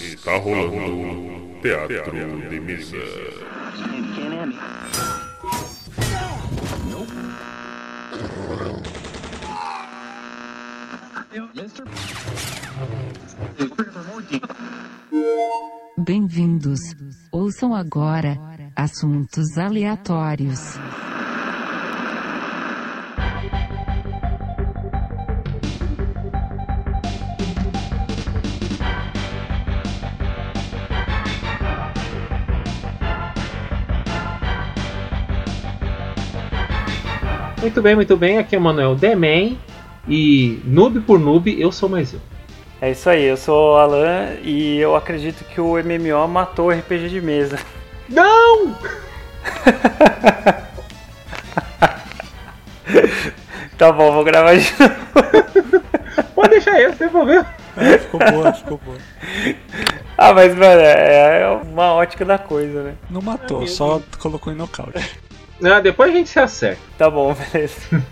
Está rolando Teatro de Mesa. Bem-vindos. Ouçam agora assuntos aleatórios. Muito bem, muito bem. Aqui é o Manuel Demen. E noob por noob, eu sou mais eu. É isso aí, eu sou o Alan e eu acredito que o MMO matou o RPG de mesa. Não! tá bom, vou gravar de novo. Pode deixar aí, sem problema. É, ficou boa, ficou boa. Ah, mas, mano, é uma ótica da coisa, né? Não matou, só colocou em nocaute. Ah, depois a gente se acerta. Tá bom, beleza.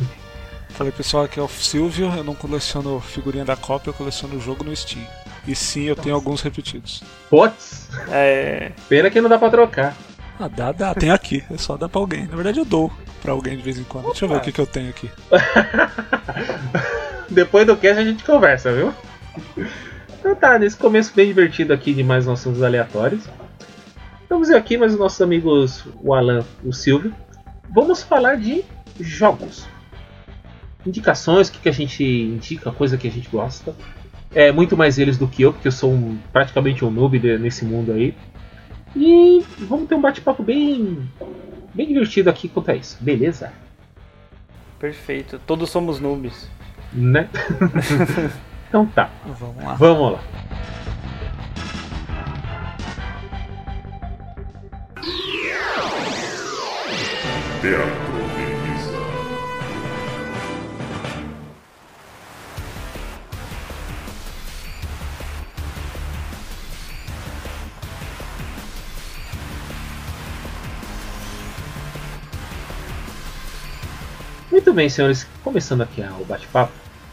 Falei pessoal, aqui é o Silvio, eu não coleciono figurinha da Copa, eu coleciono o jogo no Steam. E sim, eu tenho alguns repetidos. Pots, É. pena que não dá pra trocar. Ah, dá, dá, tem aqui, é só dar pra alguém. Na verdade eu dou pra alguém de vez em quando. Deixa eu ver o que, que eu tenho aqui. Depois do cast a gente conversa, viu? Então tá, nesse começo bem divertido aqui de mais nossos aleatórios. Vamos ver aqui mais os nossos amigos, o Alan o Silvio. Vamos falar de jogos. Indicações, o que, que a gente indica, coisa que a gente gosta. É muito mais eles do que eu, porque eu sou um- praticamente um noob nesse mundo aí. E vamos ter um bate-papo bem, bem divertido aqui quanto a isso, beleza? Perfeito. Todos somos noobs. Né? então tá, Vamos lá. vamos lá. Teatro. Muito bem, senhores, começando aqui o bate-papo.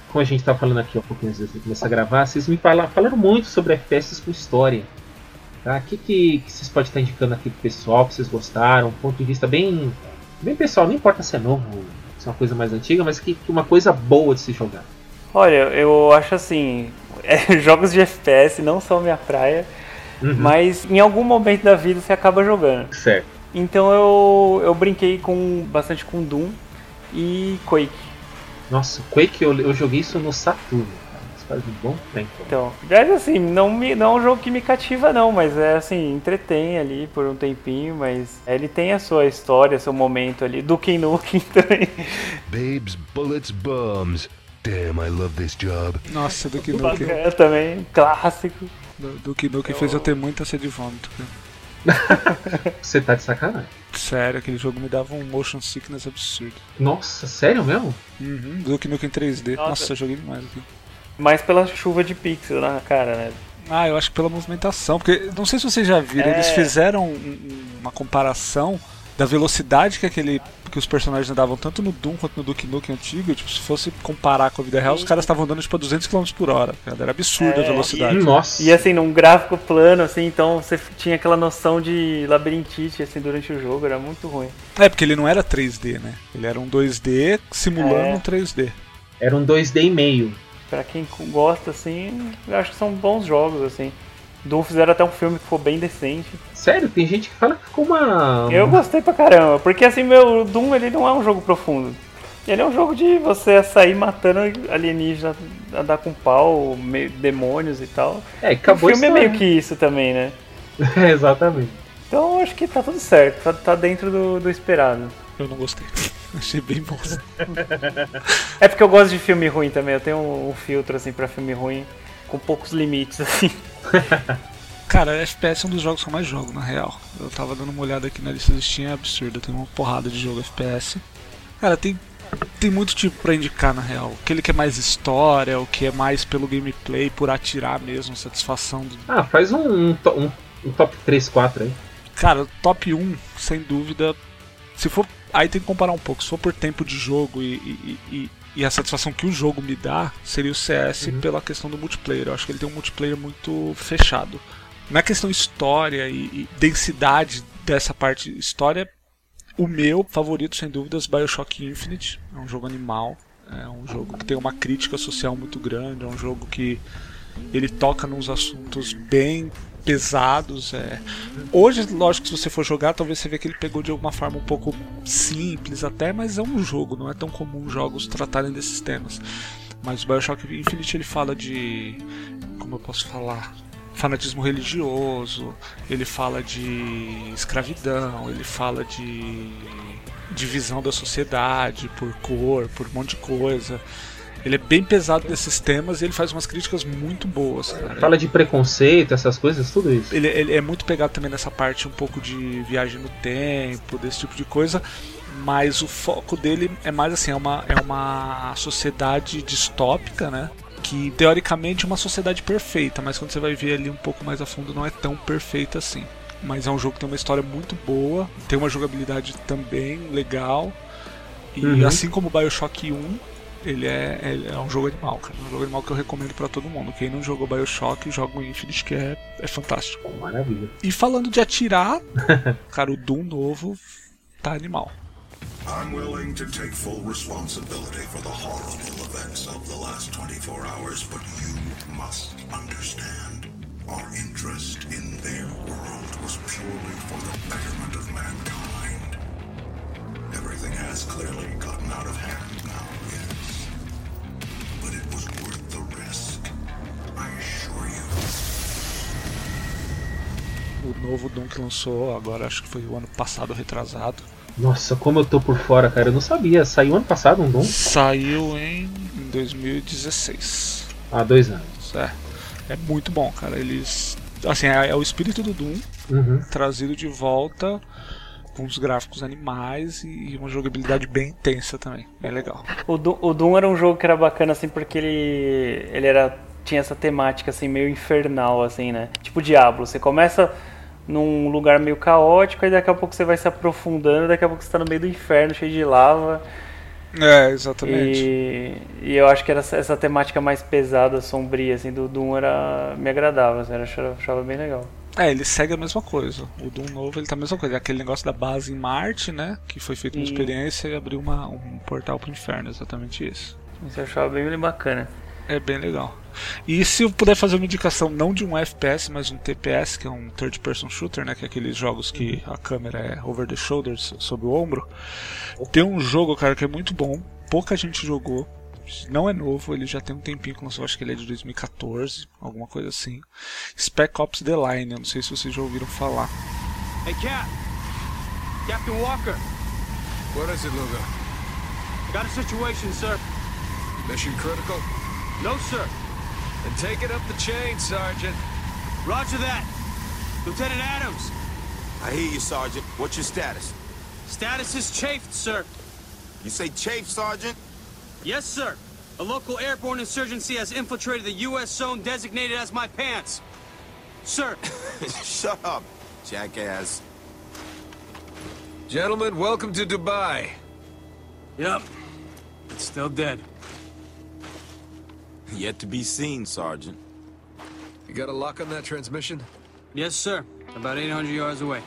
Como a gente estava falando aqui há pouquinho antes de começar a gravar, vocês me fala- falaram muito sobre FPS com história. Tá? O que, que, que vocês podem estar indicando aqui pro pessoal, que vocês gostaram? Um ponto de vista bem, bem pessoal, não importa se é novo, se é uma coisa mais antiga, mas que, que uma coisa boa de se jogar. Olha, eu acho assim. é, jogos de FPS não são minha praia, Uhum. mas em algum momento da vida você acaba jogando. Certo. Então eu, eu brinquei com bastante com Doom e Quake. Nossa, Quake, eu, eu joguei isso no Saturno. Faz um bom tempo. Então, mas assim, não, me, não é um jogo que me cativa não, mas é assim, entretém ali por um tempinho, mas ele tem a sua história, seu momento ali, Duke Nukem também. Babes, bullets, bombs. Damn, I love this job. Nossa, Duke Nukem. Bacana também, clássico. Duke Nukem fez eu ter muita sede de vômito. cara. Você tá de sacanagem. Sério, aquele jogo me dava um motion sickness absurdo. Nossa, sério mesmo? Uhum. Duke Nukem 3D. Nossa. Nossa, eu joguei demais aqui. Mais pela chuva de pixel na cara, né? Ah, eu acho que pela movimentação, porque não sei se vocês já viram, É. eles fizeram um- um- uma comparação da velocidade que aquele que os personagens andavam tanto no Doom quanto no Duke Nukem antigo, tipo, se fosse comparar com a vida real, os caras estavam andando tipo a 200 km por hora, cara, era absurda É, a velocidade. Nossa. E assim, num gráfico plano, assim, então você tinha aquela noção de labirintite, assim, durante o jogo, era muito ruim. É, porque ele não era 3D, né? Ele era um 2D simulando É. um 3D. Era um 2D e meio. Pra quem gosta, assim, eu acho que são bons jogos, assim. Doom fizeram até um filme que ficou bem decente. Sério, tem gente que fala que ficou uma. Eu gostei pra caramba, porque assim, meu, o Doom ele não é um jogo profundo. Ele é um jogo de você sair matando alienígenas, andar com pau, demônios e tal. É, acabou o filme é isso, meio né? que isso também, né? É, exatamente. Então eu acho que tá tudo certo, tá, tá dentro do, do esperado. Eu não gostei. Achei bem bosta. É porque eu gosto de filme ruim também, eu tenho um, um filtro assim pra filme ruim, com poucos limites, assim. Cara, FPS é um dos jogos que eu mais jogo, na real. Eu tava dando uma olhada aqui na lista do Steam, é absurda. Tem uma porrada de jogo FPS. Cara, tem, tem muito tipo pra indicar, na real. Aquele que é mais história, o que é mais pelo gameplay, por atirar mesmo, satisfação do... Ah, faz um, um, um- um top 3, 4 aí. Cara, top 1, sem dúvida. Se for. Aí tem que comparar um pouco. Se for por tempo de jogo e, e- e- e a satisfação que o jogo me dá seria o CS pela questão do multiplayer. Eu acho que ele tem um multiplayer muito fechado. Na questão história e, e densidade dessa parte história, o meu favorito, sem dúvidas, Bioshock Infinite. É um jogo animal. É um jogo que tem uma crítica social muito grande. É um jogo que ele toca nos assuntos bem pesados. É. Hoje, lógico, se você for jogar, talvez você vê que ele pegou de alguma forma um pouco simples até, mas é um jogo, não é tão comum jogos tratarem desses temas. Mas o Bioshock Infinite ele fala de. Como eu posso falar? Fanatismo religioso, ele fala de escravidão, ele fala de divisão da sociedade por cor, por um monte de coisa. Ele é bem pesado nesses temas e ele faz umas críticas muito boas, cara. Fala de preconceito, essas coisas, tudo isso. Ele, ele é muito pegado também nessa parte um pouco de viagem no tempo, desse tipo de coisa. Mas o foco dele é mais assim, é uma, é uma sociedade distópica, né? Que teoricamente é uma sociedade perfeita, mas quando você vai ver ali um pouco mais a fundo não é tão perfeita assim. Mas é um jogo que tem uma história muito boa, tem uma jogabilidade também legal. E Uhum. assim como o Bioshock 1, ele é, ele é um jogo animal, cara. É um jogo animal que eu recomendo pra todo mundo. Quem não jogou Bioshock, joga o Infinite, que é, é fantástico. Maravilha. E falando de atirar, cara, o Doom novo tá animal. I'm willing to take full responsibility for the horrible events of the last 24 hours, but you must understand. Our interest in their world was purely for the betterment of mankind. Everything has clearly gotten out of hand O novo Doom que lançou agora, acho que foi o ano passado, retrasado. Nossa, como eu tô por fora, cara. Eu não sabia. Saiu ano passado um Doom? Saiu em, em 2016. Há dois anos. É, é muito bom, cara. Eles. Assim, é, é o espírito do Doom Uhum. trazido de volta com os gráficos animais e uma jogabilidade bem intensa também. Bem legal. O Doom, o Doom era um jogo que era bacana assim porque ele ele era tinha essa temática assim meio infernal assim, né? Tipo Diablo, você começa num lugar meio caótico e daqui a pouco você vai se aprofundando, daqui a pouco você tá no meio do inferno, cheio de lava. É, exatamente. E, e eu acho que era essa, essa temática mais pesada, sombria assim do Doom era me agradava, assim, eu achava, achava bem legal. É, ele segue a mesma coisa. O Doom novo ele tá a mesma coisa. É Aquele negócio da base em Marte, né? Que foi feito uma Sim. experiência e abriu uma, um portal pro inferno, exatamente isso. Isso eu achava bem, bem bacana. É bem legal. E se eu puder fazer uma indicação não de um FPS, mas de um TPS, que é um third person shooter, né, que é aqueles jogos que a câmera é over the shoulders, sob o ombro. Tem um jogo, cara, que é muito bom, pouca gente jogou. Não é novo, ele já tem um tempinho que lançou, acho que ele é de 2014, alguma coisa assim. Spec Ops The Line, eu não sei se vocês já ouviram falar. Hey, Cap! Captain Walker! What is it, Lugo? Got a situation, sir. Mission critical? No, sir. Then take it up the chain, Sergeant. Roger that. Lieutenant Adams. I hear you, Sergeant. What's your status? Status is chafed, sir. You say chafe, Sergeant? Yes, sir. A local airborne insurgency has infiltrated the U.S. zone designated as my pants. Sir, Shut up, jackass. Gentlemen, welcome to Dubai. yep. It's still dead. Yet to be seen, Sergeant. You got a lock on that transmission? Yes, sir. About 800 yards away.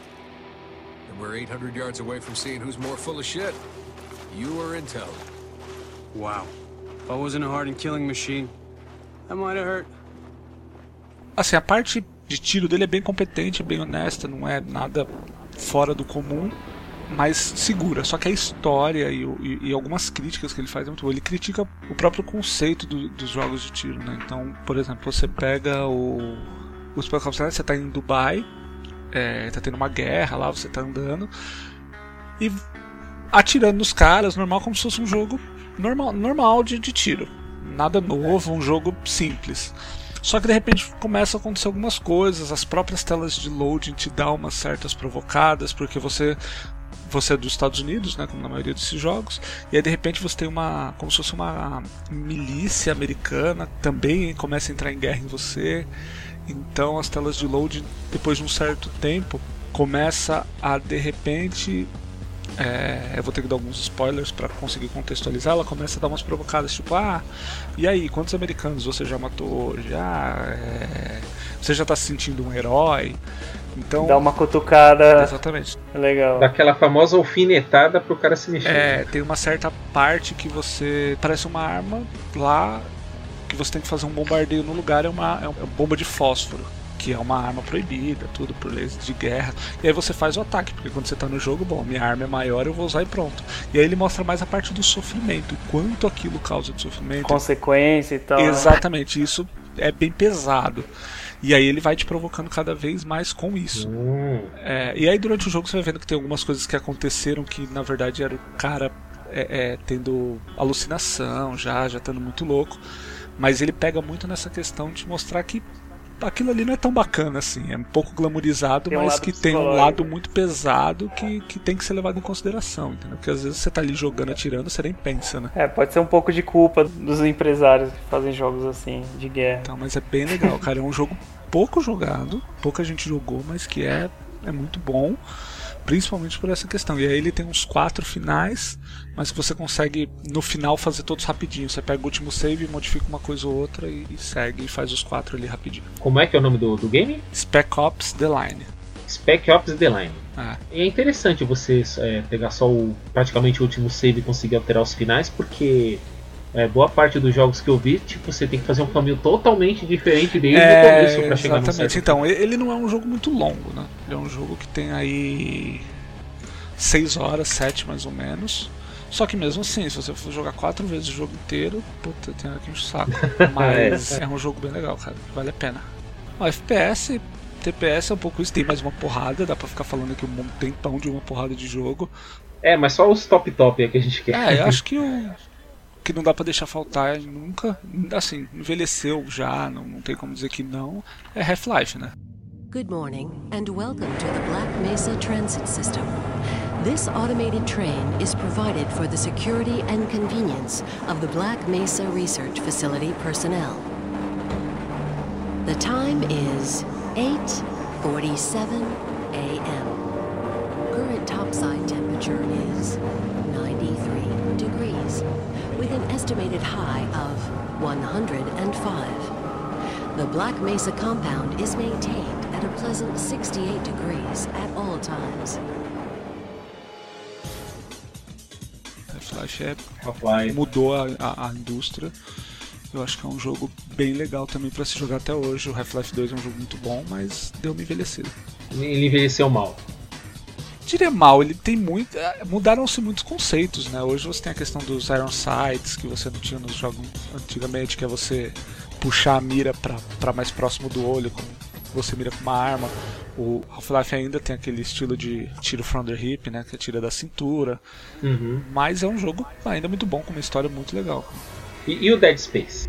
And we're 800 yards away from seeing who's more full of shit. You or Intel? Wow. If I wasn't a hardened killing machine, that might have hurt. Assim, a parte de tiro dele é bem competente, bem honesta, não é nada fora do comum, mas segura. Só que a história e, e- e algumas críticas que ele faz é muito boa. Ele critica o próprio conceito do- dos jogos de tiro, né? Então, por exemplo, você pega o, o Spec Ops você tá em Dubai, é, tá tendo uma guerra lá, você tá andando e atirando nos caras, normal, como se fosse um jogo normal, normal de, de tiro. Nada novo, um jogo simples. Só que de repente começa a acontecer algumas coisas, as próprias telas de loading te dão umas certas provocadas, porque você você é dos Estados Unidos, né, como na maioria desses jogos, e aí de repente você tem uma como se fosse uma milícia americana também começa a entrar em guerra em você. Então as telas de loading depois de um certo tempo começa a de repente É, eu vou ter que dar alguns spoilers para conseguir contextualizar. Ela começa a dar umas provocadas, tipo, ah, e aí, quantos americanos você já matou hoje? Ah, é, você já tá se sentindo um herói? Então. Dá uma cutucada. Exatamente. Legal. Daquela famosa alfinetada pro cara se mexer. É, tem uma certa parte que você. Parece uma arma lá que você tem que fazer um bombardeio no lugar, é uma, é uma bomba de fósforo. Que é uma arma proibida, tudo por leis de guerra. E aí você faz o ataque, porque quando você tá no jogo, bom, minha arma é maior, eu vou usar e pronto. E aí ele mostra mais a parte do sofrimento, o quanto aquilo causa de sofrimento. Consequência e tal. né? Exatamente, isso é bem pesado. E aí ele vai te provocando cada vez mais com isso. Hum. É, e aí durante o jogo você vai vendo que tem algumas coisas que aconteceram que na verdade era o cara é, é, tendo alucinação já, já estando muito louco. Mas ele pega muito nessa questão de mostrar que aquilo ali não é tão bacana assim. É um pouco glamourizado, Tem um mas lado que tem um lado muito pesado que, que tem que ser levado em consideração. Entendeu? Porque às vezes você tá ali jogando, atirando, você nem pensa, né? É, pode ser um pouco de culpa dos empresários que fazem jogos assim, de guerra. Então, mas é bem legal, cara. É um jogo pouco jogado, pouca gente jogou, mas que é, é muito bom, principalmente por essa questão. E aí ele tem uns quatro finais, mas que você consegue no final fazer todos rapidinho. Você pega o último save, modifica uma coisa ou outra e, e segue e faz os quatro ali rapidinho. Como é que é o nome do, do game? Spec Ops The Line. Spec Ops The Line. Ah, E é interessante você é, pegar só o praticamente o último save e conseguir alterar os finais, porque é, boa parte dos jogos que eu vi, tipo, você tem que fazer um caminho totalmente diferente desde o começo pra chegar no exatamente. certo. Então, ele não é um jogo muito longo, né? Ele é um jogo que tem aí 6 horas, 7 mais ou menos. Só que mesmo assim, se você for jogar quatro vezes o jogo inteiro, puta, tem aqui um saco. Mas é um jogo bem legal, cara. Vale a pena. O FPS, TPS é um pouco isso, tem mais uma porrada, dá pra ficar falando aqui um tempão de uma porrada de jogo. É, mas só os top top é que a gente quer. É, eu acho que o que não dá pra deixar faltar nunca, assim, envelheceu já, não, não tem como dizer que não, é Half-Life, né? Good morning, and welcome to the Black Mesa Transit System. This automated train is provided for the security and convenience of the Black Mesa Research Facility personnel. The time is 8:47 a.m. Current topside temperature is 93 degrees, with an estimated high of 105. The Black Mesa compound is maintained at a pleasant 68 degrees at all times. Half-Life é, Half-Life. mudou a, a, a indústria. Eu acho que é um jogo bem legal também pra se jogar até hoje. O Half-Life 2 é um jogo muito bom, mas deu uma envelhecida. Ele envelheceu mal. Diria mal, ele tem muito. eh, Mudaram-se muitos conceitos, né? Hoje você tem a questão dos Iron Sights, que você não tinha nos jogos antigamente, que é você puxar a mira pra, pra mais próximo do olho, como você mira com uma arma. O Half-Life ainda tem aquele estilo de tiro from the hip, né? Que é tira da cintura. Uhum. Mas é um jogo ainda muito bom, com uma história muito legal. E, e o Dead Space?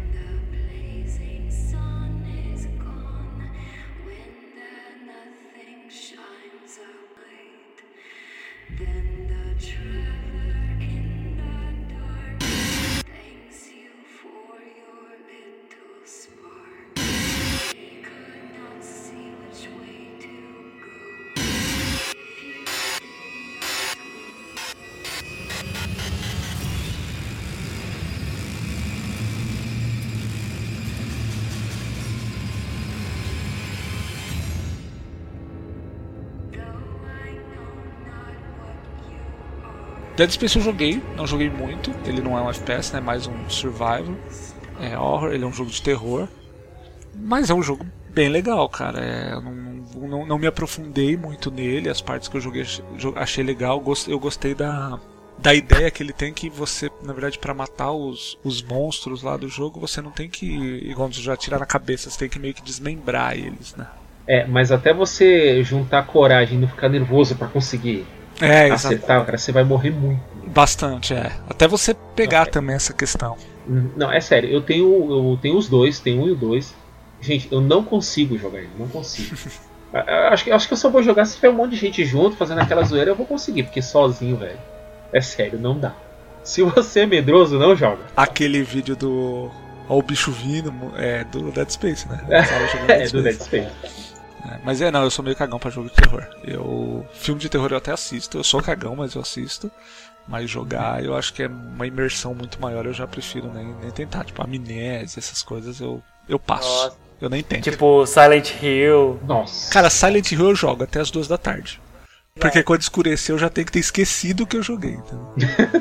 Dead Space eu joguei, não joguei muito. Ele não é um FPS, né? É mais um survival. É horror, ele é um jogo de terror. Mas é um jogo bem legal, cara. É, não, não, não me aprofundei muito nele. As partes que eu joguei jo- achei legal. Eu gostei da, da ideia que ele tem que você, na verdade, para matar os, os monstros lá do jogo, você não tem que, igual já tirar na cabeça, você tem que meio que desmembrar eles, né? É, mas até você juntar coragem e não ficar nervoso pra conseguir É, exato. acertar, cara, você vai morrer muito. Bastante, é. Até você pegar também essa questão. Hum, Não, é sério, eu tenho, eu tenho os dois, tenho um e o dois. Gente, eu não consigo jogar ele, não consigo. Acho, que, acho que eu só vou jogar se tiver um monte de gente junto, fazendo aquela zoeira, eu vou conseguir, porque sozinho, velho. É sério, não dá. Se você é medroso, não joga. Aquele vídeo do. Ó, o bicho vindo é do Dead Space, né? O cara jogando É, do Dead Space. É, mas é, não, eu sou meio cagão pra jogo de terror. Eu. Filme de terror eu até assisto, eu sou cagão, mas eu assisto. Mas jogar eu acho que é uma imersão muito maior, eu já prefiro nem, nem tentar. Tipo, amnésia, essas coisas eu, eu passo. Nossa. Eu nem tento. Tipo Silent Hill. Nossa. Cara, Silent Hill eu jogo até as duas da tarde. Porque quando escurecer eu já tenho que ter esquecido o que eu joguei. Entendeu?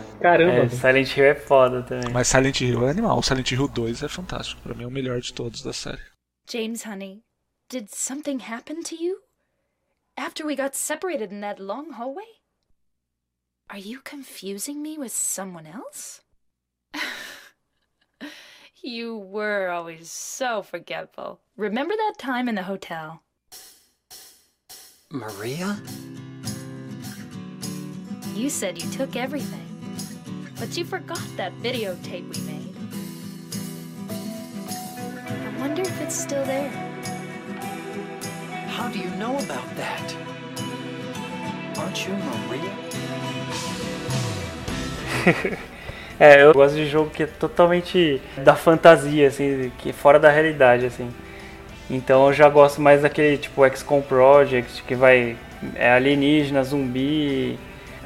Caramba. É, Silent Hill é foda também. Mas Silent Hill é animal. O Silent Hill 2 é fantástico. Pra mim é o melhor de todos da série. James, honey, did something happen to you? After we got separated in that long hallway? Are you confusing me with someone else? you were always so forgetful. Remember that time in the hotel? Maria? You said you took everything, but you forgot that videotape we made. I wonder if it's still there. How do you know about that? Aren't you Maria? É, eu gosto de jogo que é totalmente da fantasia, assim, que é fora da realidade, assim. Então eu já gosto mais daquele tipo XCOM Project, que vai é alienígena, zumbi.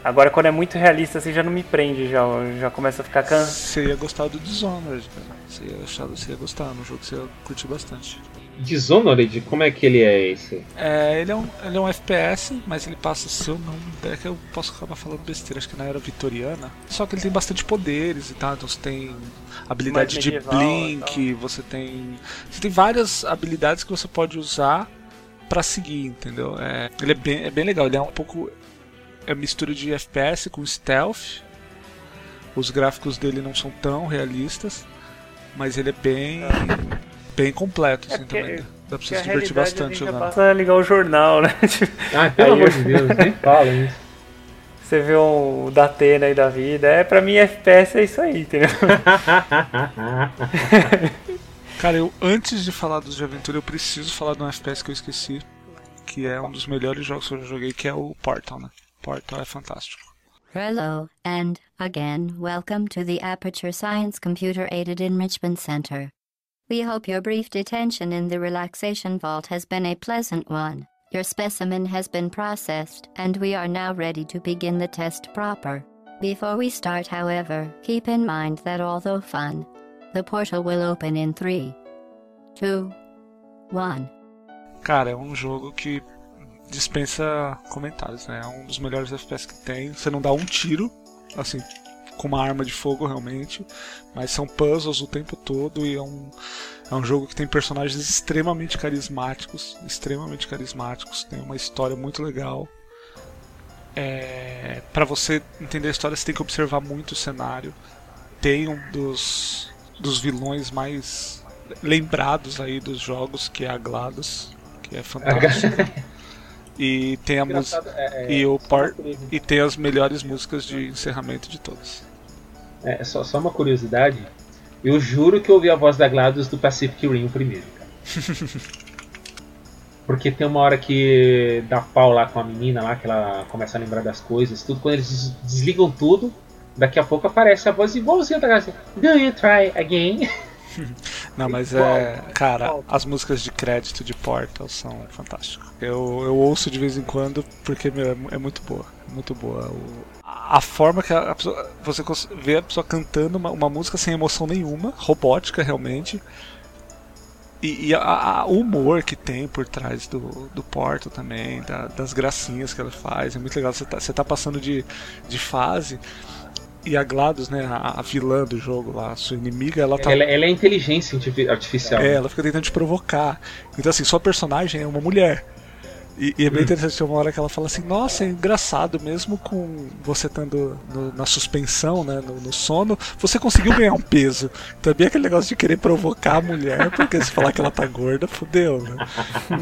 Agora quando é muito realista assim já não me prende, já, já começa a ficar cansado. Você ia gostar do Dishonored, cara. Você ia, achar, você ia gostar, no jogo você ia curtir bastante. Dishonored, como é que ele é esse? É, ele é, um, ele é um FPS, mas ele passa, se eu não é que eu posso acabar falando besteira, acho que na era vitoriana. Só que ele tem bastante poderes e tal, então você tem habilidade de blink, você tem. Você tem várias habilidades que você pode usar pra seguir, entendeu? É, ele é bem, é bem legal, ele é um pouco. É mistura de FPS com stealth. Os gráficos dele não são tão realistas, mas ele é bem. Bem completo, assim, porque- também. Dá pra você a se divertir bastante ali já jogando. basta ligar o jornal, né? Ah, pelo amor de Deus, nem fala isso. Você vê um da Atena aí da vida. É, pra mim FPS é isso aí, entendeu? Cara, eu antes de falar dos de aventura, eu preciso falar de um FPS que eu esqueci, que é um dos melhores jogos que eu já joguei, que é o Portal, né? Portal é fantástico. Hello, and again, welcome to the Aperture Science Computer Aided Enrichment Center. We hope your brief detention in the relaxation vault has been a pleasant one. Your specimen has been processed, and we are now ready to begin the test proper. Before we start, however, keep in mind that although fun, the portal will open in three, two, one. Cara, é um jogo que dispensa comentários, né? É um dos melhores FPS que tem. Você não dá um tiro, assim, com uma arma de fogo realmente, mas são puzzles o tempo todo e é um, é um jogo que tem personagens extremamente carismáticos, extremamente carismáticos, tem uma história muito legal. É, para você entender a história, você tem que observar muito o cenário. Tem um dos, dos vilões mais lembrados aí dos jogos, que é a GLaDOS, que é fantástico. E tem a música é- é- e o par e tem as melhores músicas de encerramento de todas. É, só, só uma curiosidade. Eu juro que eu ouvi a voz da GLaDOS do Pacific Rim primeiro, cara. Porque tem uma hora que dá pau lá com a menina lá, que ela começa a lembrar das coisas, tudo. Quando eles des- desligam tudo, daqui a pouco aparece a voz igualzinha da GLaDOS. Do you try again? Não, mas é. Cara, as músicas de crédito de Portal são fantásticas. Eu, eu ouço de vez em quando porque meu, é é muito boa. é Muito boa. O- a forma que a, a pessoa, você vê a pessoa cantando uma, uma música sem emoção nenhuma, robótica realmente. E, e a- o humor que tem por trás do, do Portal também, da- das gracinhas que ela faz, é muito legal. Você tá, você tá passando de, de fase. E a GLaDOS, né, a, a vilã do jogo lá, a sua inimiga, ela tá. Ela, ela é inteligência artifi- artificial. É, ela fica tentando te provocar. Então, assim, sua personagem é uma mulher. E, e é bem interessante uma hora que ela fala assim: Nossa, é engraçado, mesmo com você estando no- na suspensão, né, no, no sono, você conseguiu ganhar um peso. Também aquele negócio de querer provocar a mulher, porque se falar que ela tá gorda, fudeu, né?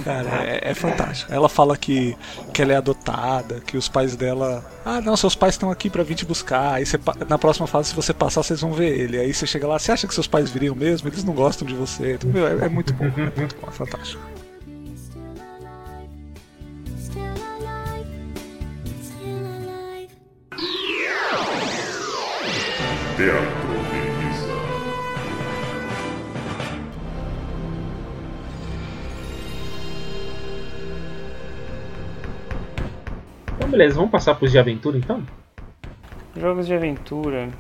Cara, é, é fantástico. Ela fala que, que ela é adotada, que os pais dela. Ah, não, seus pais estão aqui pra vir te buscar. Aí você, na próxima fase, se você passar, vocês vão ver ele. Aí você chega lá, você acha que seus pais viriam mesmo? Eles não gostam de você. Então, meu, é, é muito bom, é muito bom, é fantástico. Teatro Então, beleza, vamos passar para os de aventura então? Jogos de aventura.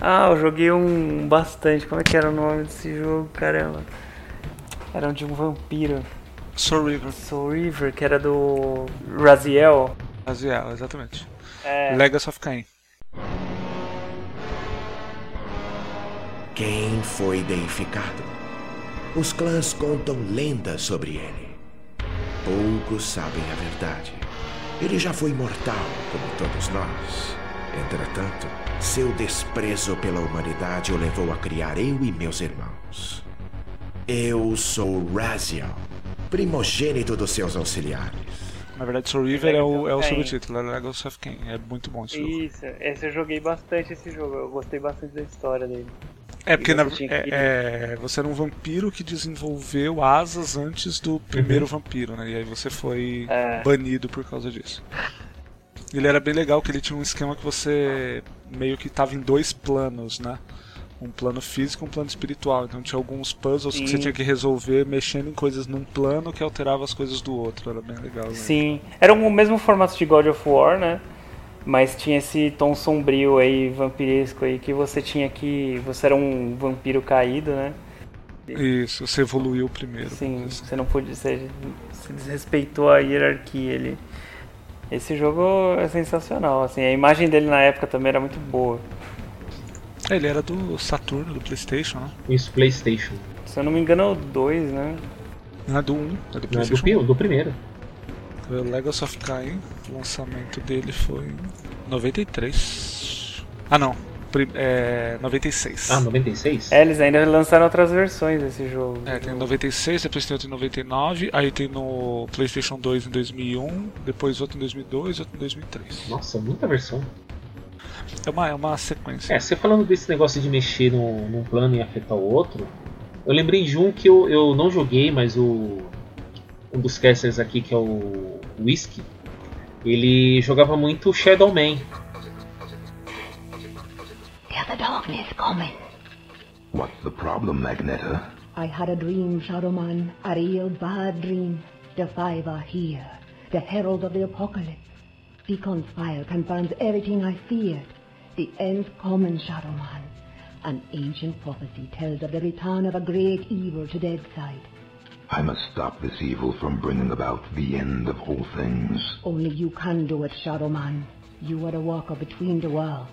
Ah, eu joguei um bastante. Como é que era o nome desse jogo? Caramba. Era um de um vampiro. Soul River. Soul River, que era do Raziel. Raziel, exatamente. É... Legacy of Kain. Quem foi deificado? Os clãs contam lendas sobre ele. Poucos sabem a verdade. Ele já foi mortal, como todos nós. Entretanto, seu desprezo pela humanidade o levou a criar eu e meus irmãos. Eu sou Raziel, primogênito dos seus auxiliares. Na verdade, Soul River é o, é o subtítulo, é Legacy of Kain. É muito bom esse jogo. Isso, esse eu joguei bastante esse jogo. Eu gostei bastante da história dele. É porque E na, você tinha é, é, você era um vampiro que desenvolveu asas antes do primeiro vampiro, né? E aí você foi É. banido por causa disso. Ele era bem legal que ele tinha um esquema que você meio que tava em dois planos, né? Um plano físico e um plano espiritual. Então tinha alguns puzzles que você Sim. tinha que resolver mexendo em coisas num plano que alterava as coisas do outro. Era bem legal. né? Sim. Era o mesmo formato de God of War, né? Mas tinha esse tom sombrio aí, vampiresco aí, que você tinha que. Você era um vampiro caído, né? Isso, você evoluiu primeiro. Sim, você não podia. Você, você desrespeitou a hierarquia ali. Esse jogo é sensacional, assim, a imagem dele na época também era muito boa. Ele era do Saturno, do Playstation, né? Isso, PlayStation. Se eu não me engano é o 2, né? Não é do 1, é do Não, é do, Playstation do primeiro. O Legacy of Kain, o lançamento dele foi em 93. Ah não, é 96. Ah, 96? É, eles ainda lançaram outras versões desse jogo. É, tem em 96, depois tem outro em 99, aí tem no PlayStation 2 em 2001, depois outro em 2002 outro em 2003. Nossa, muita versão. É uma, é uma sequência. É, você falando desse negócio de mexer num, num plano e afetar o outro, eu lembrei de um que eu, eu não joguei, mas o um dos casters aqui, que é o Whisky, ele jogava muito Shadow Man. There's the darkness coming. What's the problem, Magneto? I had a dream, Shadowman, a real bad dream. The five are here, the herald of the apocalypse. Deacon's fire confirms everything I feared. The end's coming, Shadowman. An ancient prophecy tells of the return of a great evil to Deadside. I must stop this evil from bringing about the end of all things. Only you can do it, Shadowman. You are the walker between the worlds.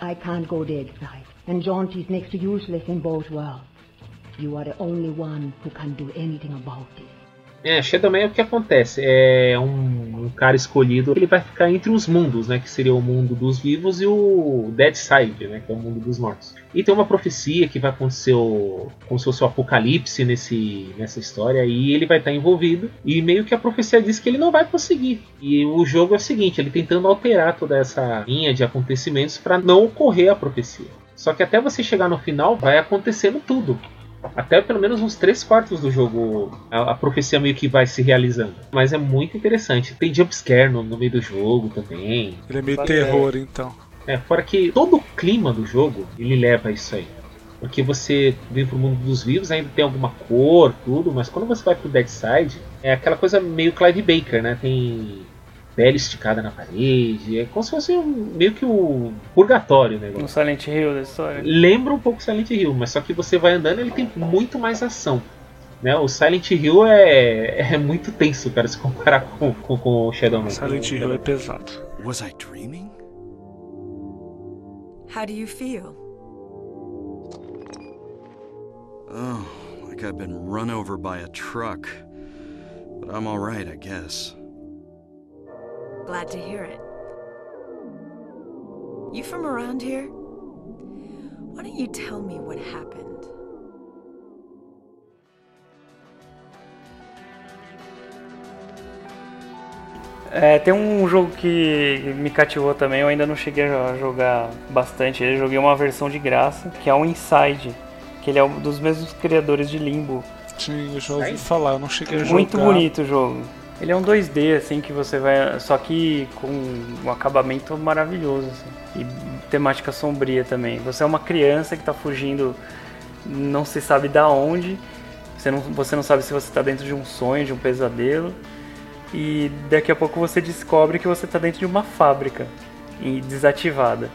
I can't go Deadside, and Jaunty's next to useless in both worlds. You are the only one who can do anything about this. É, Shadow Man é o que acontece. É um, um cara escolhido, ele vai ficar entre os mundos, né? Que seria o mundo dos vivos e o Dead Side, né? Que é o mundo dos mortos. E tem uma profecia que vai acontecer o, como se fosse o apocalipse nesse, nessa história e ele vai estar envolvido. E meio que a profecia diz que ele não vai conseguir. E o jogo é o seguinte, ele tentando alterar toda essa linha de acontecimentos para não ocorrer a profecia. Só que até você chegar no final vai acontecendo tudo. Até pelo menos uns 3 quartos do jogo a, a profecia meio que vai se realizando. Mas é muito interessante. Tem jumpscare no, no meio do jogo também. Ele é meio Fora- terror, então. É, fora que todo o clima do jogo ele leva a isso aí. Porque você vem pro mundo dos vivos, ainda tem alguma cor, tudo, mas quando você vai pro Dead Side, é aquela coisa meio Clive Baker, né? Tem pele esticada na parede, é como se fosse um- meio que o purgatório o negócio. No Silent Hill da história. Lembra um pouco Silent Hill, mas só que você vai andando ele tem muito mais ação. Né? O Silent Hill é, é muito tenso, cara, se comparar com, com, com o Shadow Man. Silent Hill é pesado. Was I dreaming? How do you feel? Oh, like I've been run over by a truck. But I'm alright, I guess. Glad to hear it. You from around here? Why don't you tell me what happened? É, tem um jogo que me cativou também, eu ainda não cheguei a jogar bastante. Eu joguei uma versão de graça, que é o Inside, que ele é um dos mesmos criadores de Limbo. Sim, eu já ouvi falar, eu não cheguei a jogar. Muito bonito o jogo. Ele é um 2D, assim, que você vai. Só que com um acabamento maravilhoso, assim. E temática sombria também. Você é uma criança que tá fugindo, não se sabe da onde. Você não, você não sabe se você tá dentro de um sonho, de um pesadelo. e daqui a pouco você descobre que você está dentro de uma fábrica e desativada.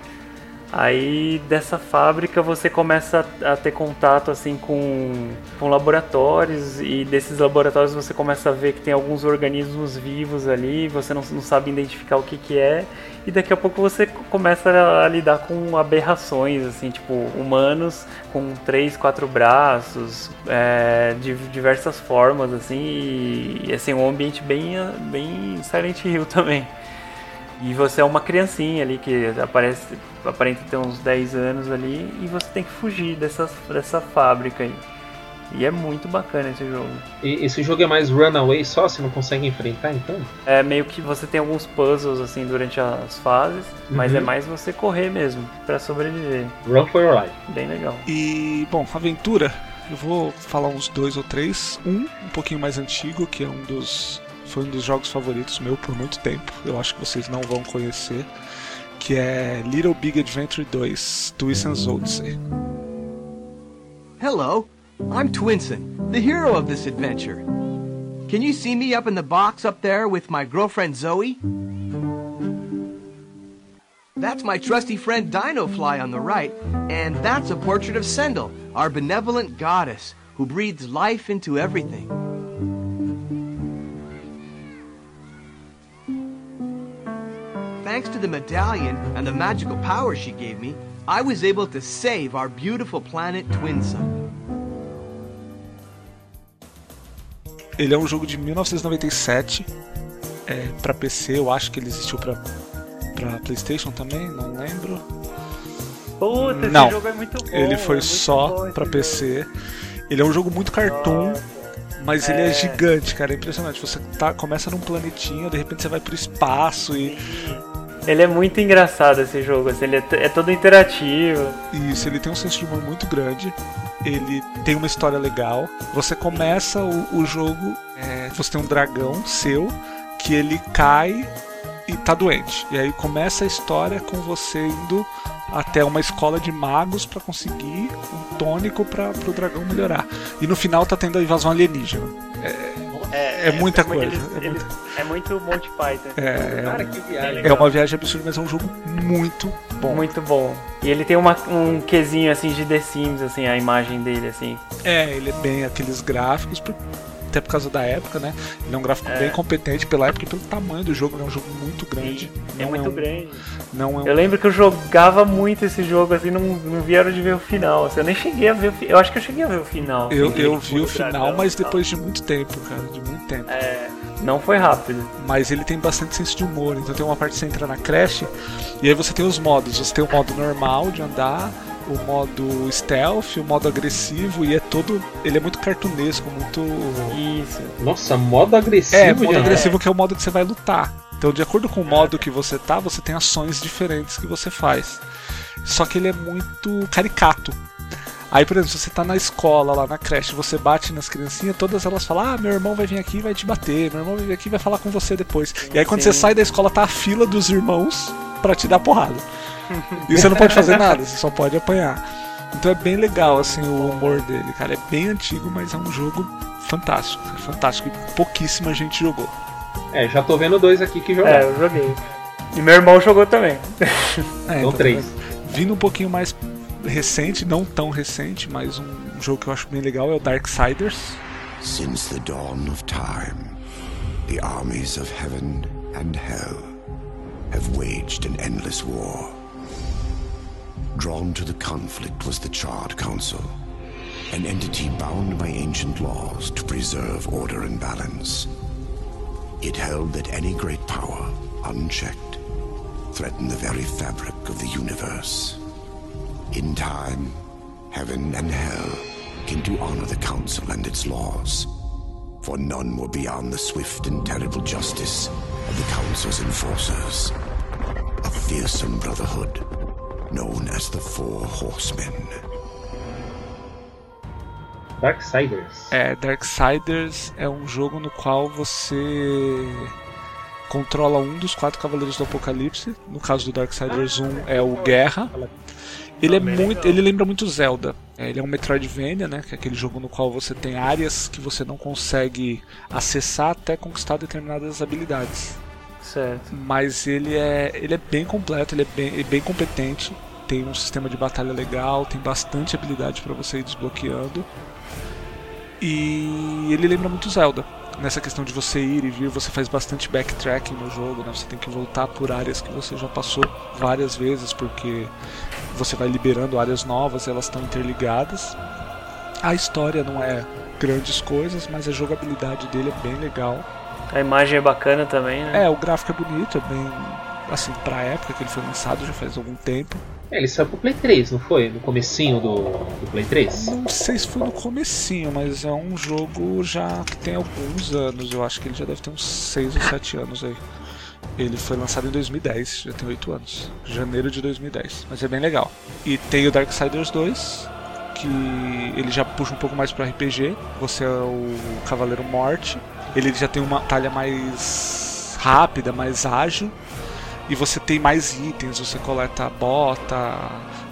Aí dessa fábrica você começa a, ter contato assim com, com laboratórios e desses laboratórios você começa a ver que tem alguns organismos vivos ali, você não, não sabe identificar o que, que é e daqui a pouco você começa a, a lidar com aberrações assim tipo humanos com três, quatro braços, é, de diversas formas assim e, e assim um ambiente bem bem Silent Hill também. E você é uma criancinha ali que aparece, aparenta ter uns 10 anos ali e você tem que fugir dessa, dessa fábrica aí. E é muito bacana esse jogo. E esse jogo é mais runaway só, você não consegue enfrentar então? É meio que você tem alguns puzzles assim durante as fases, uhum. mas é mais você correr mesmo para sobreviver. Run for your life. Bem legal. E, bom, aventura, eu vou falar uns dois ou três. Um, um pouquinho mais antigo, que é um dos foi um dos jogos favoritos meu por muito tempo. Eu acho que vocês não vão conhecer. Que é Little Big Adventure 2, Twison's Odyssey. Hello, I'm Twinson, the hero of this adventure. Can you see me up in the box up there with my girlfriend Zoe? That's my trusty friend Dinofly on the right, and that's a portrait of Sendel, our benevolent goddess, who breathes life into everything. Thanks to the medallion and the magical power she gave me, I was able to save our beautiful planet Twin Sun. Ele é um jogo de 1997 é, para PC. Eu acho que ele existiu para para PlayStation também, não lembro. Puta, não, esse jogo é muito bom. Ele foi é só para PC. Ele é um jogo muito cartoon. Mas é... ele é gigante, cara, é impressionante. Você tá, começa num planetinha, de repente você vai pro espaço e ele é muito engraçado esse jogo, assim, ele é, é, todo interativo. Isso, ele tem um senso de humor muito grande. Ele tem uma história legal. Você começa o, o jogo, é, você tem um dragão seu que ele cai e tá doente. E aí começa a história com você indo até uma escola de magos para conseguir um tônico para o dragão melhorar. E no final tá tendo a invasão alienígena. É, é, é muita coisa. Eles, é, eles, muito... é muito Monty Python. É, Cara, que viagem. É uma viagem absurda, mas é um jogo muito bom. Muito bom. E ele tem uma, um quesinho assim de The Sims, assim, a imagem dele, assim. É, ele é bem aqueles gráficos, até por causa da época, né? Ele é um gráfico é. bem competente pela época e pelo tamanho do jogo, ele é um jogo muito grande. é muito é um, grande. Não é um... Eu lembro que eu jogava muito esse jogo, assim, não, não vieram de ver o final. Assim, eu nem cheguei a ver o final. Eu acho que eu cheguei a ver o final. Eu, eu vi o final, mas depois de muito tempo, cara, de muito tempo. É. Não foi rápido. Mas ele tem bastante senso de humor. Então tem uma parte que você entra na creche e aí você tem os modos. Você tem o modo normal de andar, o modo stealth, o modo agressivo e é todo. Ele é muito cartunesco, muito. Isso. Nossa, modo agressivo. É, modo agressivo é. que é o modo que você vai lutar. Então, de acordo com o modo que você tá, você tem ações diferentes que você faz. Só que ele é muito caricato. Aí, por exemplo, se você tá na escola, lá na creche, você bate nas criancinhas, todas elas falam: Ah, meu irmão vai vir aqui e vai te bater, meu irmão vai vir aqui e vai falar com você depois. E aí, quando Sim. você sai da escola, tá a fila dos irmãos para te dar porrada. E você não pode fazer nada, você só pode apanhar. Então é bem legal assim o humor dele, cara. É bem antigo, mas é um jogo fantástico. É fantástico e pouquíssima gente jogou. É, já tô vendo dois aqui que jogaram. É, eu joguei. E meu irmão jogou também. É, então, três. Vindo um pouquinho mais recente, não tão recente, mas um jogo que eu acho bem legal é o Darksiders. Since the dawn of time, the armies of heaven and hell have waged an endless war. Drawn to the conflict was the Charred Council, an entity bound by ancient laws to preserve order and balance. It held that any great power, unchecked, threatened the very fabric of the universe. In time, heaven and hell came to honor the Council and its laws, for none were beyond the swift and terrible justice of the Council's enforcers, a fearsome brotherhood known as the Four Horsemen. Darksiders. É, Darksiders é um jogo no qual você controla um dos quatro Cavaleiros do Apocalipse. No caso do Darksiders 1 é o Guerra. Ele é muito, ele lembra muito Zelda. É, ele é um Metroidvania, né? Que é aquele jogo no qual você tem áreas que você não consegue acessar até conquistar determinadas habilidades. Certo. Mas ele é, ele é bem completo, ele é bem, é bem competente. Tem um sistema de batalha legal, tem bastante habilidade para você ir desbloqueando. E ele lembra muito Zelda. Nessa questão de você ir e vir, você faz bastante backtracking no jogo, né? Você tem que voltar por áreas que você já passou várias vezes, porque você vai liberando áreas novas, elas estão interligadas. A história não é grandes coisas, mas a jogabilidade dele é bem legal. A imagem é bacana também, né? É, o gráfico é bonito, é bem. Assim, pra época que ele foi lançado, já faz algum tempo. É, ele saiu pro Play 3, não foi? No comecinho do, do Play 3? Não sei se foi no comecinho, mas é um jogo já que tem alguns anos. Eu acho que ele já deve ter uns 6 ou 7 anos aí. Ele foi lançado em 2010, já tem 8 anos. Janeiro de 2010. Mas é bem legal. E tem o Darksiders 2, que ele já puxa um pouco mais pro RPG. Você é o Cavaleiro Morte. Ele já tem uma batalha mais rápida, mais ágil. E você tem mais itens, você coleta bota,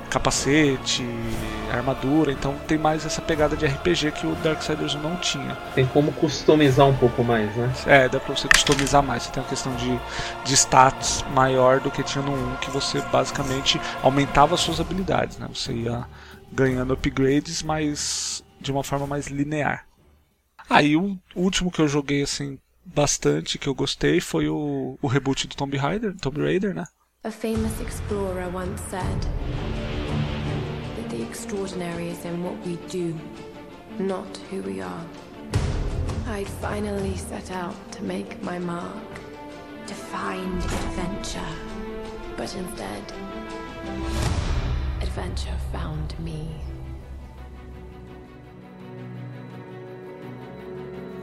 capacete, armadura, então tem mais essa pegada de RPG que o Darksiders 1 não tinha. Tem como customizar um pouco mais, né? É, dá pra você customizar mais. Você tem uma questão de, de status maior do que tinha no 1, que você basicamente aumentava suas habilidades, né? Você ia ganhando upgrades, mas de uma forma mais linear. Aí o último que eu joguei assim bastante, que eu gostei, foi o, o reboot do Tomb Raider, Tomb Raider, né? A famous explorer once said that the extraordinary is in what we do, not who we are. I'd finally set out to make my mark, to find adventure. But instead, adventure found me.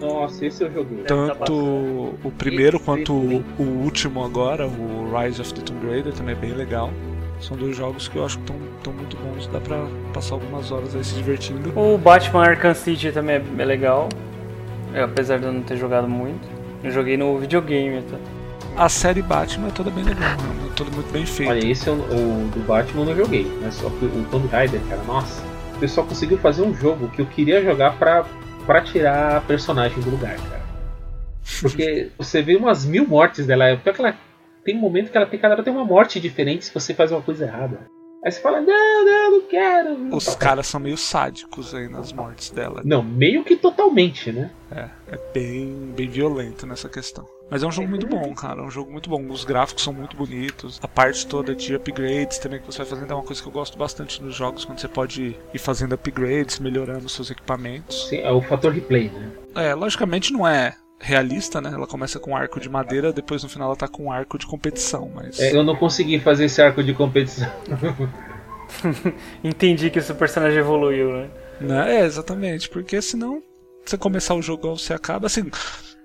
Nossa, esse eu joguei. Tanto o primeiro quanto o, o último agora, o Rise of the Tomb Raider, também é bem legal. São dois jogos que eu acho que estão muito bons, dá pra passar algumas horas aí se divertindo. O Batman Arkham City também é, é legal, apesar de eu não ter jogado muito. Eu joguei no videogame até. A série Batman é toda bem legal, é toda muito bem feita. Olha, esse eu, o do Batman eu não joguei, mas só que o Tomb Raider, cara, nossa. O pessoal conseguiu fazer um jogo que eu queria jogar pra para tirar a personagem do lugar, cara. Porque você vê umas mil mortes dela. Porque ela tem um momento que ela tem cada hora tem uma morte diferente se você faz uma coisa errada. Aí você fala, não, não, não quero. Os caras são meio sádicos aí nas mortes dela. Não, meio que totalmente, né? É, é bem, bem violento nessa questão. Mas é um jogo muito bom, cara. É um jogo muito bom. Os gráficos são muito bonitos. A parte toda de upgrades também que você vai fazendo é uma coisa que eu gosto bastante nos jogos, quando você pode ir fazendo upgrades, melhorando seus equipamentos. Sim, é o fator replay, né? É, logicamente não é realista, né? Ela começa com um arco de madeira, depois no final ela tá com um arco de competição, mas. É, eu não consegui fazer esse arco de competição. Entendi que esse personagem evoluiu, né? né? É, exatamente, porque senão você começar o jogo você acaba assim.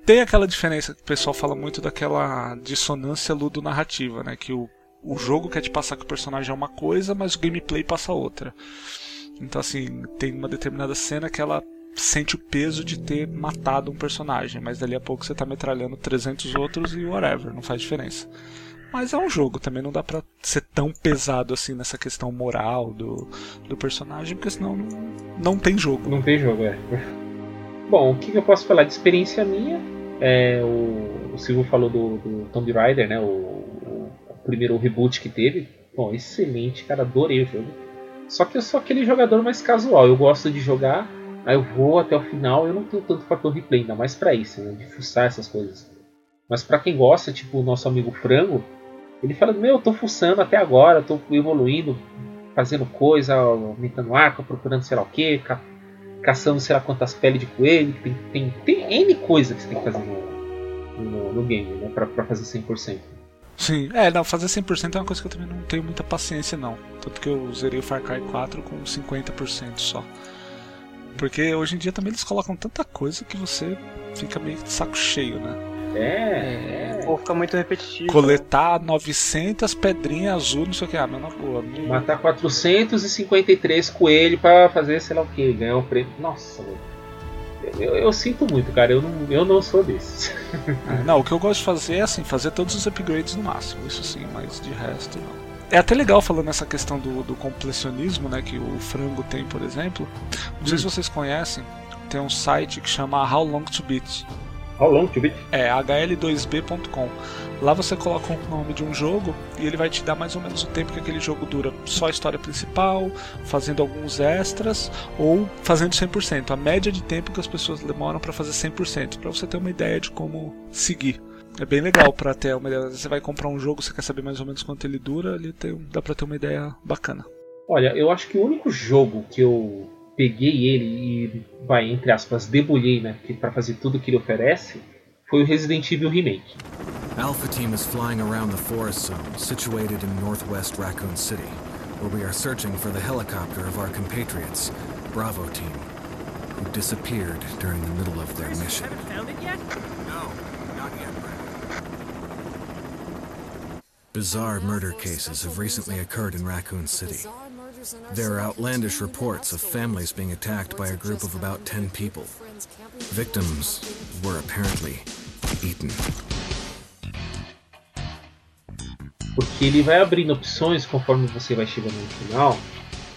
Tem aquela diferença que o pessoal fala muito daquela dissonância ludo-narrativa, né? Que o, o jogo quer te passar que o personagem é uma coisa, mas o gameplay passa outra. Então, assim, tem uma determinada cena que ela sente o peso de ter matado um personagem, mas dali a pouco você tá metralhando 300 outros e whatever, não faz diferença. Mas é um jogo, também não dá pra ser tão pesado assim nessa questão moral do, do personagem, porque senão não, não tem jogo. Não tem jogo, é. Bom, o que, eu posso falar de experiência minha? É, o, o Silvio falou do, do Tomb Raider, né? O, o, primeiro reboot que teve. Bom, excelente, cara, adorei o jogo. Só que eu sou aquele jogador mais casual. Eu gosto de jogar, aí eu vou até o final. Eu não tenho tanto fator replay, ainda mais pra isso, né? De fuçar essas coisas. Mas para quem gosta, tipo o nosso amigo Frango, ele fala: Meu, eu tô fuçando até agora, tô evoluindo, fazendo coisa, aumentando arco, procurando sei lá o que, caçando sei lá quantas peles de coelho. Tem, tem, tem N coisa que você tem que fazer no, no, no game, né? Pra, pra fazer 100%. Sim, é, não, fazer 100% é uma coisa que eu também não tenho muita paciência, não. Tanto que eu zerei o Far Cry 4 com 50% só. Porque hoje em dia também eles colocam tanta coisa que você fica meio de saco cheio, né? É, é. Ou fica muito repetitivo. Coletar 900 pedrinhas azul, não sei o que. Ah, mas na boa. Não... Matar 453 coelhos pra fazer sei lá o que, ganhar um prêmio. Nossa, velho. Eu, eu sinto muito, cara. Eu não, eu não sou desses. É, não, o que eu gosto de fazer é assim, fazer todos os upgrades no máximo. Isso sim, mas de resto não. É até legal falando nessa questão do, do completionismo, né? Que o frango tem, por exemplo. Não sei se vocês conhecem, tem um site que chama How Long to Beat. How Long to Beat? É, hl2b.com. Lá você coloca o nome de um jogo e ele vai te dar mais ou menos o tempo que aquele jogo dura. Só a história principal, fazendo alguns extras ou fazendo 100%. A média de tempo que as pessoas demoram para fazer 100%, para você ter uma ideia de como seguir. É bem legal para ter uma ideia. Você vai comprar um jogo, você quer saber mais ou menos quanto ele dura, ele tem, dá para ter uma ideia bacana. Olha, eu acho que o único jogo que eu peguei ele e, vai, entre aspas, debulhei, né, para fazer tudo que ele oferece, foi o Resident Evil Remake. Alpha Team is flying around the forest zone situated in northwest Raccoon City, where we are searching for the helicopter of our compatriots, Bravo Team, who disappeared during the middle of their mission. Found it yet? No, not yet, Bizarre murder cases have recently occurred in Raccoon City. There are outlandish reports of families being attacked by a group of about 10 people. Victims were apparently eaten. Porque ele vai abrindo opções conforme você vai chegando no final.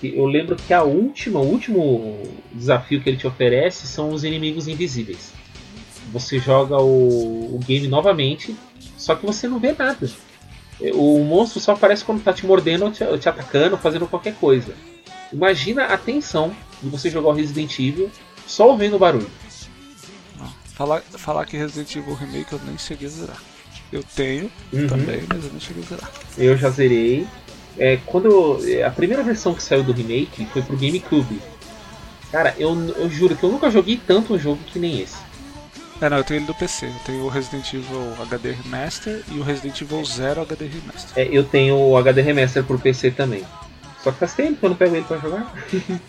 Eu lembro que a última, o último desafio que ele te oferece são os inimigos invisíveis. Você joga o, o game novamente, só que você não vê nada. O monstro só aparece quando tá te mordendo ou te, te atacando, fazendo qualquer coisa. Imagina a tensão de você jogar o Resident Evil só ouvindo o barulho. Falar, falar que Resident Evil Remake eu nem cheguei a zerar. Eu tenho Uhum. também, mas eu não cheguei a zerar. Eu já zerei. É, quando eu- a primeira versão que saiu do remake foi pro GameCube. Cara, eu, eu juro que eu nunca joguei tanto um jogo que nem esse. É, não, eu tenho ele do PC. Eu tenho o Resident Evil HD Remaster e o Resident Evil Zero HD Remaster. É, eu tenho o HD Remaster pro PC também. Só que faz tempo que eu não pego ele pra jogar.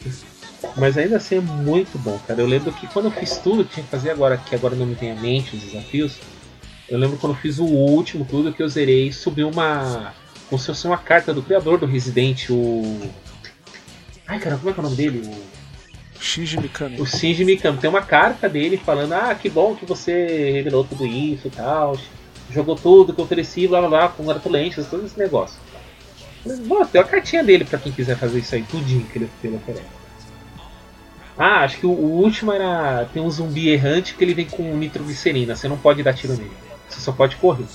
Mas ainda assim é muito bom, cara. Eu lembro que quando eu fiz tudo tinha que fazer agora, que agora não me vem à mente os desafios, eu lembro quando eu fiz o último tudo que eu zerei, subiu uma. como se fosse uma carta do criador do Resident, o. Ai cara, como é que é o nome dele? O... Shinji Mikami. O Shinji Mikami. Tem uma carta dele falando, ah, que bom que você revelou tudo isso e tal. Jogou tudo que eu ofereci, blá blá blá, com gratulências, todo esse negócio. Falei, Bom, tem uma cartinha dele pra quem quiser fazer isso aí, tudinho que ele, que ele oferece. Ah, acho que o, o último era. Tem um zumbi errante que ele vem com nitroglicerina, você não pode dar tiro nele. Você só pode correr.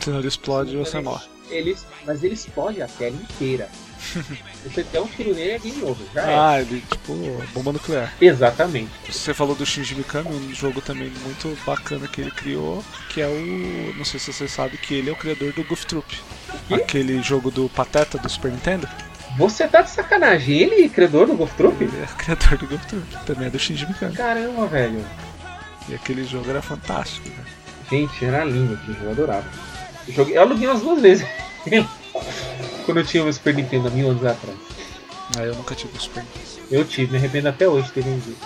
Senão ele explode você morre. Eles, mas ele explode a tela inteira. Se você der um tiro nele é game over, já é. Ah, ele, tipo, bomba nuclear. Exatamente. Você falou do Shinji Mikami, um jogo também muito bacana que ele criou, que é o. Não sei se você sabe que ele é o criador do Goof Troop. Aquele jogo do Pateta do Super Nintendo. Você tá de sacanagem. Ele é criador do Golf Troop? Ele é criador do Goof Troop. Também é do Shinji Mikami. Caramba, velho. E aquele jogo era fantástico, né? Gente, era lindo aquele jogo, eu adorava. Eu, joguei, eu aluguei umas duas vezes. Quando eu tinha o Super Nintendo mil anos atrás. Aí eu nunca tive o Super Nintendo. Eu tive, me arrependo até hoje de ter vendido.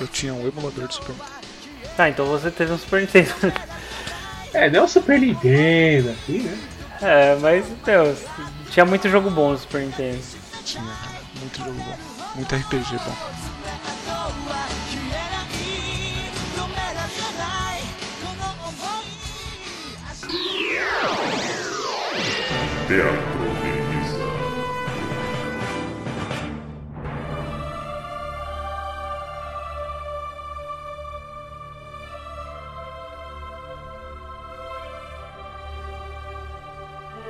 Eu tinha um emulador de Super Nintendo. Ah, então você teve um Super Nintendo. É, não é o Super Nintendo, assim, né? É, mas, meu, tinha muito jogo bom no Super Nintendo. Tinha, muito jogo bom. Muito RPG bom. Teatro de Mesa.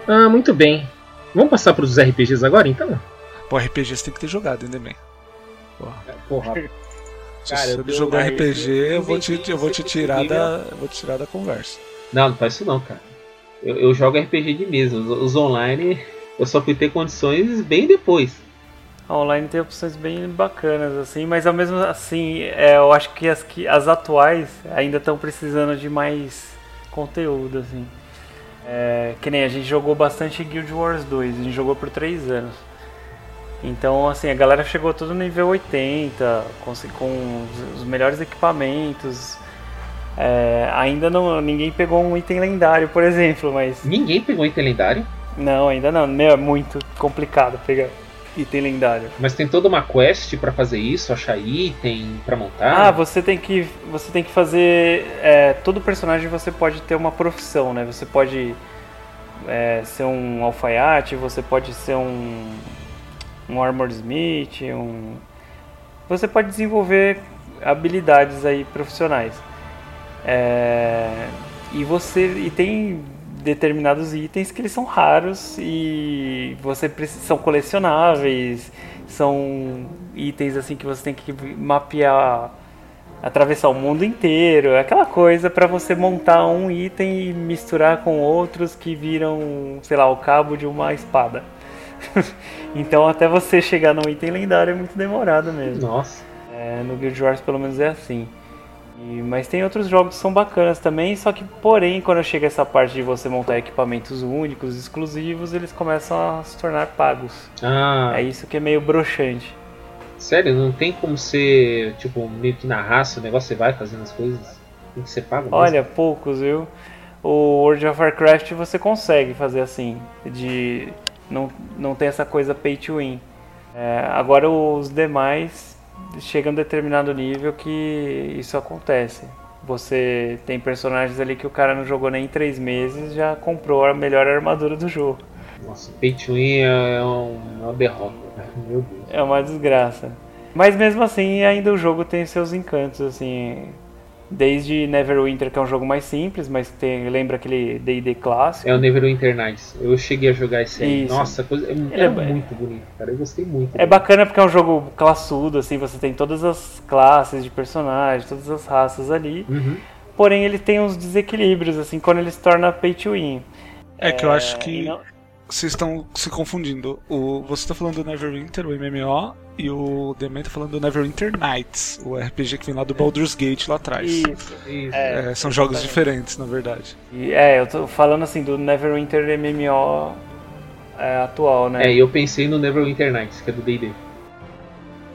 Ah, muito bem. Vamos passar para os RPGs agora, então? Pô, RPG você tem que ter jogado ainda bem. Porra. Porra. Se Cara, você Aí, RPG, eu vou te, eu vou te tirar da. Eu vou te tirar da conversa. Não, não faz isso não, cara. Eu, eu jogo RPG de mesa. Os, os online eu só fui ter condições bem depois. A online tem opções bem bacanas, assim, mas ao mesmo assim, é, eu acho que as, que as atuais ainda estão precisando de mais conteúdo, assim. É, que nem a gente jogou bastante Guild Wars 2, a gente jogou por 3 anos. Então, assim, a galera chegou tudo no nível 80, com, com os melhores equipamentos. É, ainda não, ninguém pegou um item lendário, por exemplo, mas. Ninguém pegou item lendário? Não, ainda não. Meu, é muito complicado pegar. item lendário. Mas tem toda uma quest pra fazer isso, achar item pra montar? Ah, você tem que você tem que fazer é, todo personagem você pode ter uma profissão, né? Você pode é, ser um alfaiate, você pode ser um um armor smith, um você pode desenvolver habilidades aí profissionais. É, e você e tem determinados itens que eles são raros e você precisa, são colecionáveis, são itens assim que você tem que mapear, atravessar o mundo inteiro, é aquela coisa para você montar um item e misturar com outros que viram, sei lá, o cabo de uma espada. então até você chegar num item lendário é muito demorado mesmo. Nossa. É, no Guild Wars pelo menos é assim. E, mas tem outros jogos que são bacanas também, só que porém quando chega essa parte de você montar equipamentos únicos, exclusivos, eles começam a se tornar pagos. Ah. É isso que é meio broxante. Sério, não tem como ser, tipo, meio que na raça, o negócio você vai fazendo as coisas? Tem que ser pago mesmo? Olha, poucos, viu? O World of Warcraft você consegue fazer assim, de não, não tem essa coisa pay to win. É, agora os demais chega a um determinado nível que isso acontece. Você tem personagens ali que o cara não jogou nem em três meses já comprou a melhor armadura do jogo. Nossa, pay to win é, é uma derrota, né? meu Deus. É uma desgraça. Mas mesmo assim, ainda o jogo tem seus encantos, assim. Desde Neverwinter, que é um jogo mais simples, mas tem, lembra aquele D&D clássico. É o Neverwinter Nights. Eu cheguei a jogar esse aí. Isso. Nossa, coisa, é, é é- muito bonito, cara. Eu gostei muito. É bacana porque é um jogo classudo, assim, você tem todas as classes de personagens, todas as raças ali. Uhum. Porém, ele tem uns desequilíbrios, assim, quando ele se torna pay to win. É que eu acho e que não- vocês estão se confundindo. O, você tá falando do Neverwinter, o MMO, e o Demen tá falando do Neverwinter Nights, o RPG que vem lá do Baldur's Gate lá atrás. Isso, isso. É, são jogos diferentes, na verdade. E, é, eu tô falando assim do Neverwinter MMO é, atual, né? É, e eu pensei no Neverwinter Nights, que é do D&D.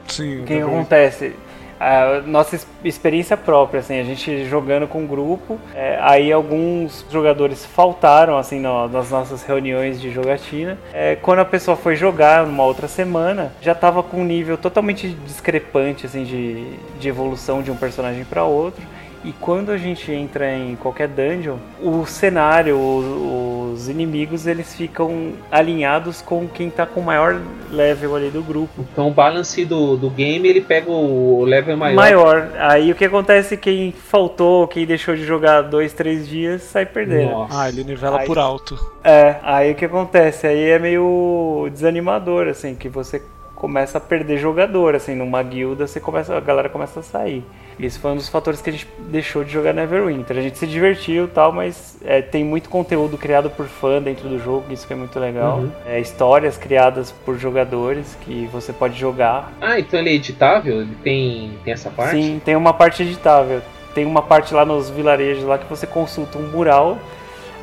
Sim, O que acontece? A nossa ex- experiência própria, assim, a gente jogando com grupo, é, aí alguns jogadores faltaram, assim, no- nas nossas reuniões de jogatina. É, quando a pessoa foi jogar numa outra semana, já tava com um nível totalmente discrepante, assim, de, de evolução de um personagem para outro. E quando a gente entra em qualquer dungeon, o cenário, o- os inimigos, eles ficam alinhados com quem tá com o maior level ali do grupo. Então o balance do, do game, ele pega o level maior. maior. Aí o que acontece? Quem faltou, quem deixou de jogar dois, três dias, sai perdendo. Ah, ele nivela Aí- por alto. É, aí o que acontece? Aí é meio desanimador, assim, que você começa a perder jogador, assim, numa guilda você começa, a galera começa a sair. Esse foi um dos fatores que a gente deixou de jogar Neverwinter. A gente se divertiu e tal, mas é, tem muito conteúdo criado por fã dentro do jogo, isso que é muito legal. Uhum. É, histórias criadas por jogadores que você pode jogar. Ah, então ele é editável? Ele tem, tem essa parte? Sim, tem uma parte editável. Tem uma parte lá nos vilarejos lá que você consulta um mural.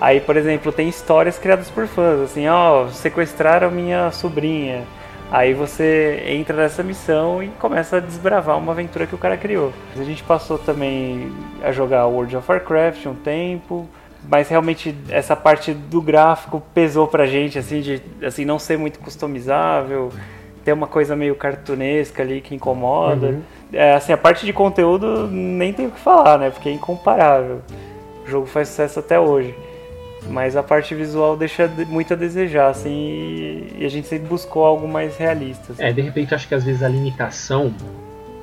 Aí, por exemplo, tem histórias criadas por fãs, assim, ó, sequestraram minha sobrinha. Aí você entra nessa missão e começa a desbravar uma aventura que o cara criou. A gente passou também a jogar World of Warcraft um tempo, mas realmente essa parte do gráfico pesou pra gente, assim, de assim, não ser muito customizável, ter uma coisa meio cartunesca ali que incomoda. Uhum. É, assim, a parte de conteúdo nem tem o que falar, né? Porque é incomparável. O jogo faz sucesso até hoje. Mas a parte visual deixa de- muito a desejar, assim, e- a gente sempre buscou algo mais realista. assim. É, de repente acho que às vezes a limitação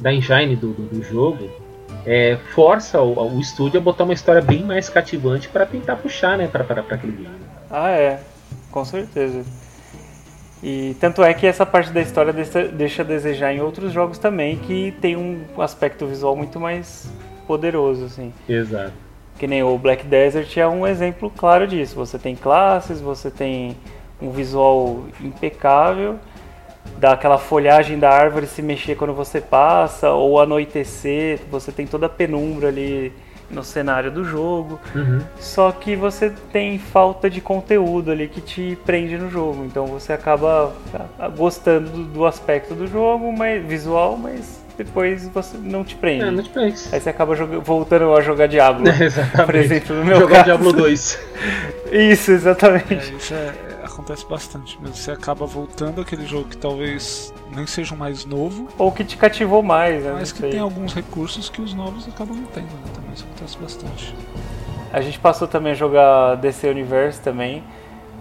da engine do, do, do jogo é, força o, o estúdio a botar uma história bem mais cativante para tentar puxar, né, pra aquele game. Ah, é, com certeza. E tanto é que essa parte da história deixa, deixa a desejar em outros jogos também, que tem um aspecto visual muito mais poderoso, assim. Exato. Que nem o Black Desert é um exemplo claro disso. Você tem classes, você tem um visual impecável, dá aquela folhagem da árvore se mexer quando você passa, ou anoitecer, você tem toda a penumbra ali no cenário do jogo. Uhum. Só que você tem falta de conteúdo ali que te prende no jogo. Então você acaba ah, gostando do, do aspecto do jogo, mas visual, mas depois você não te prende. É, não te prende. Aí você acaba joga- voltando a jogar Diablo. Exatamente. Por exemplo, no meu Jogar caso. Diablo 2. Isso, exatamente. É, isso é- acontece bastante. Mas você acaba voltando àquele jogo que talvez nem seja o mais novo. Ou que te cativou mais, né? Mas que sei. tem alguns recursos que os novos acabam não tendo, né? Também isso acontece bastante. A gente passou também a jogar DC Universe também.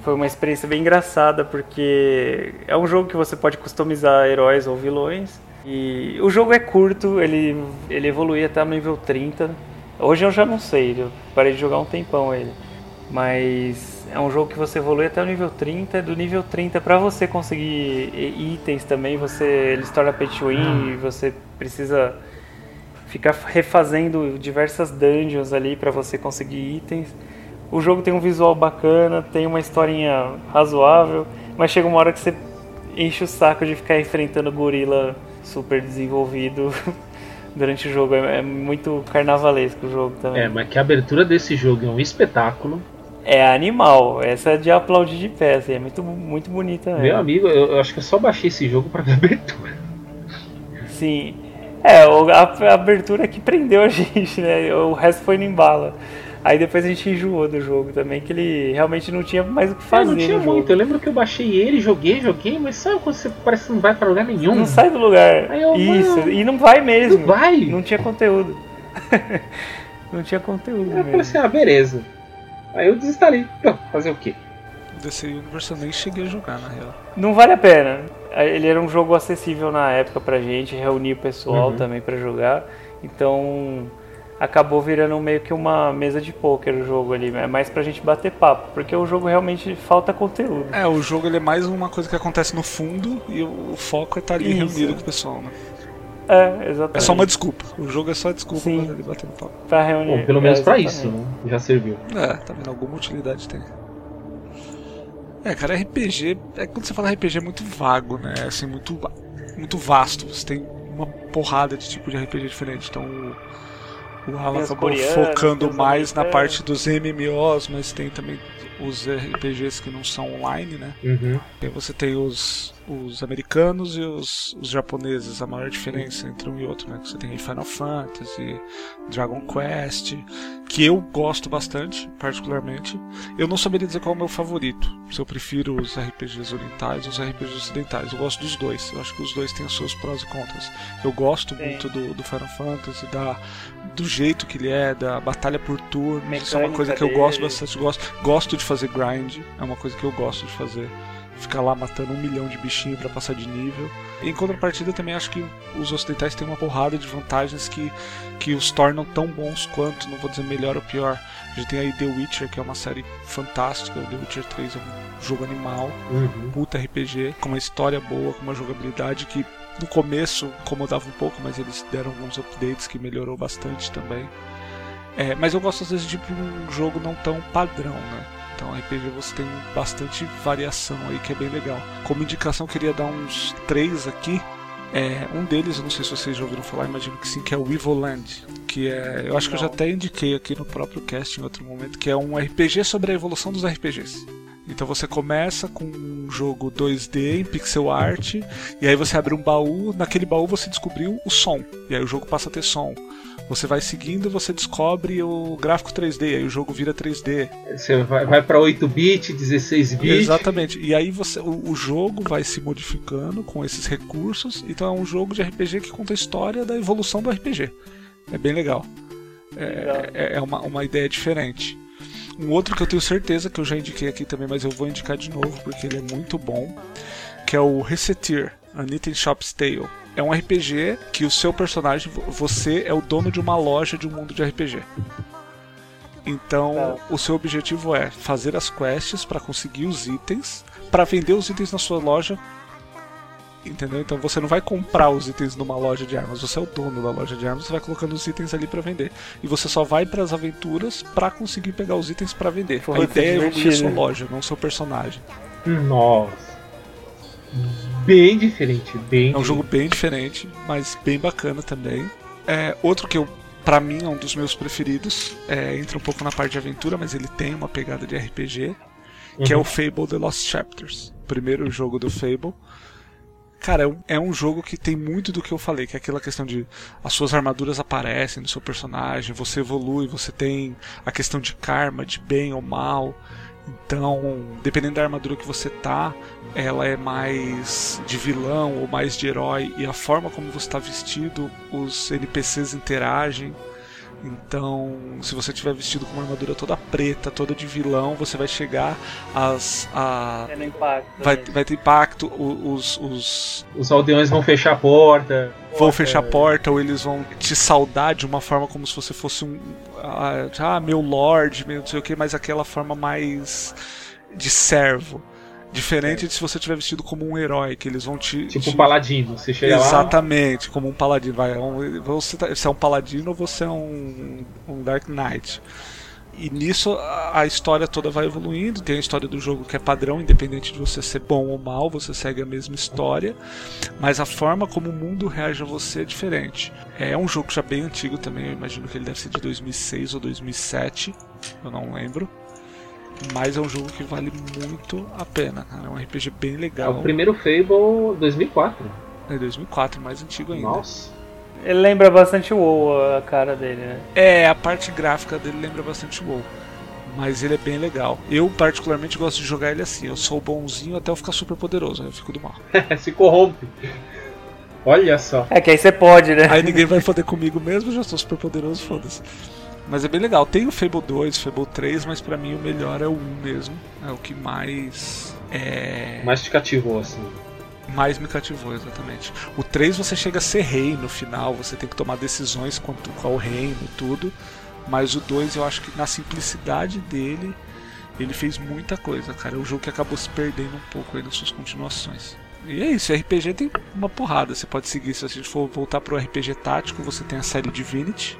Foi uma experiência bem engraçada porque é um jogo que você pode customizar heróis ou vilões. E o jogo é curto, ele, ele evolui até o nível 30. Hoje eu já não sei, eu parei de jogar um tempão ele. Mas é um jogo que você evolui até o nível 30. Do nível 30 para você conseguir itens também, você ele se torna pay to win e você precisa ficar refazendo diversas dungeons ali para você conseguir itens. O jogo tem um visual bacana, tem uma historinha razoável, mas chega uma hora que você enche o saco de ficar enfrentando gorila super desenvolvido durante o jogo. É, é muito carnavalesco o jogo também. É, mas que a abertura desse jogo é um espetáculo. É animal, essa é de aplaudir de pé, assim, é muito, muito bonita mesmo. Meu amigo, eu, eu acho que eu só baixei esse jogo pra ver a abertura. Sim. É, a abertura que prendeu a gente, né? O resto foi no embala. Aí depois a gente enjoou do jogo também, que ele realmente não tinha mais o que Ah, fazer. não tinha no jogo. muito. Eu lembro que eu baixei ele, joguei, joguei, mas sabe quando você parece que não vai pra lugar nenhum? Não sai do lugar. Aí eu, Isso, mano, e não vai mesmo. Não vai? Não tinha conteúdo. não tinha conteúdo Eu falei mesmo. assim, ah, beleza. Aí eu desinstalei. Pô, fazer o quê? DC Universe eu nem cheguei a jogar, na real. Não vale a pena. Ele era um jogo acessível na época pra gente, reunia o pessoal Uhum. também pra jogar. Então acabou virando meio que uma mesa de pôquer o jogo ali. É mais pra gente bater papo, porque o jogo realmente falta conteúdo. É, o jogo ele é mais uma coisa que acontece no fundo e o, foco é estar ali Isso. reunido com o pessoal, né? É, exatamente. É só uma desculpa. O jogo é só desculpa pra ele bater no papo. Pra reunir. Bom, pelo menos É, pra isso, né? Já serviu. É, tá vendo? Alguma utilidade tem. É, cara, RPG. É quando você fala RPG é muito vago, né? É, Assim, muito, muito vasto. Você tem uma porrada de tipo de RPG diferente. Então o, Alan acabou focando mais na parte dos MMOs, mas tem também os RPGs que não são online, né? Uhum. E aí você tem os, os americanos e os, os japoneses, a maior diferença entre um e outro, né? Que Você tem Final Fantasy, Dragon Quest, que eu gosto bastante, particularmente. Eu não saberia dizer qual é o meu favorito, se eu prefiro os RPGs orientais ou os RPGs ocidentais. Eu gosto dos dois, eu acho que os dois têm os seus prós e contras. Eu gosto Sim. muito do, do Final Fantasy, da, do jeito que ele é, da batalha por turno. Isso é uma coisa que eu gosto bastante. Gosto, gosto de fazer grind, é uma coisa que eu gosto de fazer. Ficar lá matando um milhão de bichinhos pra passar de nível. Em contrapartida, também acho que os ocidentais têm uma porrada de vantagens que, que os tornam tão bons quanto, não vou dizer melhor ou pior. A gente tem aí The Witcher, que é uma série fantástica. O The Witcher 3 é um jogo animal, Uhum. puta RPG, com uma história boa, com uma jogabilidade que no começo incomodava um pouco, mas eles deram alguns updates que melhorou bastante também. É, mas eu gosto às vezes de um jogo não tão padrão, né? Então RPG você tem bastante variação aí que é bem legal. Como indicação eu queria dar uns três aqui. É, um deles, eu não sei se vocês já ouviram falar, imagino que sim, que é o Evoland. Que é. Eu acho que eu já até indiquei aqui no próprio cast em outro momento, que é um RPG sobre a evolução dos RPGs. Então você começa com um jogo 2D em pixel art, e aí você abre um baú, naquele baú você descobriu o som, e aí o jogo passa a ter som. Você vai seguindo, você descobre o gráfico 3D, aí o jogo vira 3D. Você vai, vai pra 8-bit, 16-bit. Exatamente. E aí você, o, o jogo vai se modificando com esses recursos. Então é um jogo de RPG que conta a história da evolução do RPG. É bem legal. É, é- é uma, uma ideia diferente. Um outro que eu tenho certeza que eu já indiquei aqui também, mas eu vou indicar de novo porque ele é muito bom, que é o Resetir, A Knitting Shop's Tale. É um RPG que o seu personagem, vo- você é o dono de uma loja de um mundo de RPG. Então, o seu objetivo é fazer as quests para conseguir os itens, para vender os itens na sua loja. Entendeu? Então você não vai comprar os itens numa loja de armas, você é o dono da loja de armas, você vai colocando os itens ali para vender. E você só vai para as aventuras para conseguir pegar os itens para vender. Pô, a é ideia é evoluir a sua divertido. loja, não o seu personagem. Nossa. Bem diferente, bem É um jogo bem diferente, mas bem bacana também. É, outro que eu, pra mim, é um dos meus preferidos. é, entra um pouco na parte de aventura, mas ele tem uma pegada de RPG. Que é Uhum. o Fable The Lost Chapters. Primeiro jogo do Fable. Cara, é um, é um jogo que tem muito do que eu falei, que é aquela questão de as suas armaduras aparecem no seu personagem, você evolui, você tem a questão de karma, de bem ou mal. Então, dependendo da armadura que você tá, ela é mais de vilão ou mais de herói, e a forma como você está vestido, os NPCs interagem. Então, se você tiver vestido com uma armadura toda preta, toda de vilão, você vai chegar às. A... É impacto. Vai, né? vai ter impacto, os, os, Os aldeões vão fechar a porta. vão fechar a porta ou eles vão te saudar de uma forma como se você fosse um. Ah, ah, meu lord, meu não sei o que, mas aquela forma mais de servo. Diferente de se você tiver vestido como um herói, que eles vão te. Tipo te... um paladino. Você chega lá. Exatamente, como um paladino. Vai, é um- você, tá- você é um paladino ou você é um, um Dark Knight. E nisso a a história toda vai evoluindo. Tem a história do jogo que é padrão, independente de você ser bom ou mal, você segue a mesma história. Mas a forma como o mundo reage a você é diferente. É um jogo já bem antigo também, eu imagino que ele deve ser de 2006 ou 2007, eu não lembro. Mas é um jogo que vale muito a pena, cara. É um RPG bem É legal. o primeiro Fable 2004. É 2004, mais antigo ainda. Nossa. Ele lembra bastante o WoW, a cara dele, né? É, a parte gráfica dele lembra bastante o WoW. Mas ele é bem legal. Eu, particularmente, gosto de jogar ele assim. Eu sou bonzinho até eu ficar super poderoso. Aí eu fico do mal. Se corrompe. Olha só. É que aí você pode, né? Aí ninguém vai foder comigo mesmo, eu já sou super poderoso, foda-se. Mas é bem legal. Tem o Fable 2, Fable 3, mas pra mim o melhor é o 1 mesmo. É o que mais. É. Mais te cativou, assim. mais me cativou, exatamente. O 3 você chega a ser rei no final, você tem que tomar decisões quanto qual reino, tudo. Mas o 2 eu acho que na simplicidade dele, ele fez muita coisa, cara. É um jogo que acabou se perdendo um pouco aí nas suas continuações. E é isso, RPG tem uma porrada. Você pode seguir, se a gente for voltar pro RPG tático, você tem a série Divinity.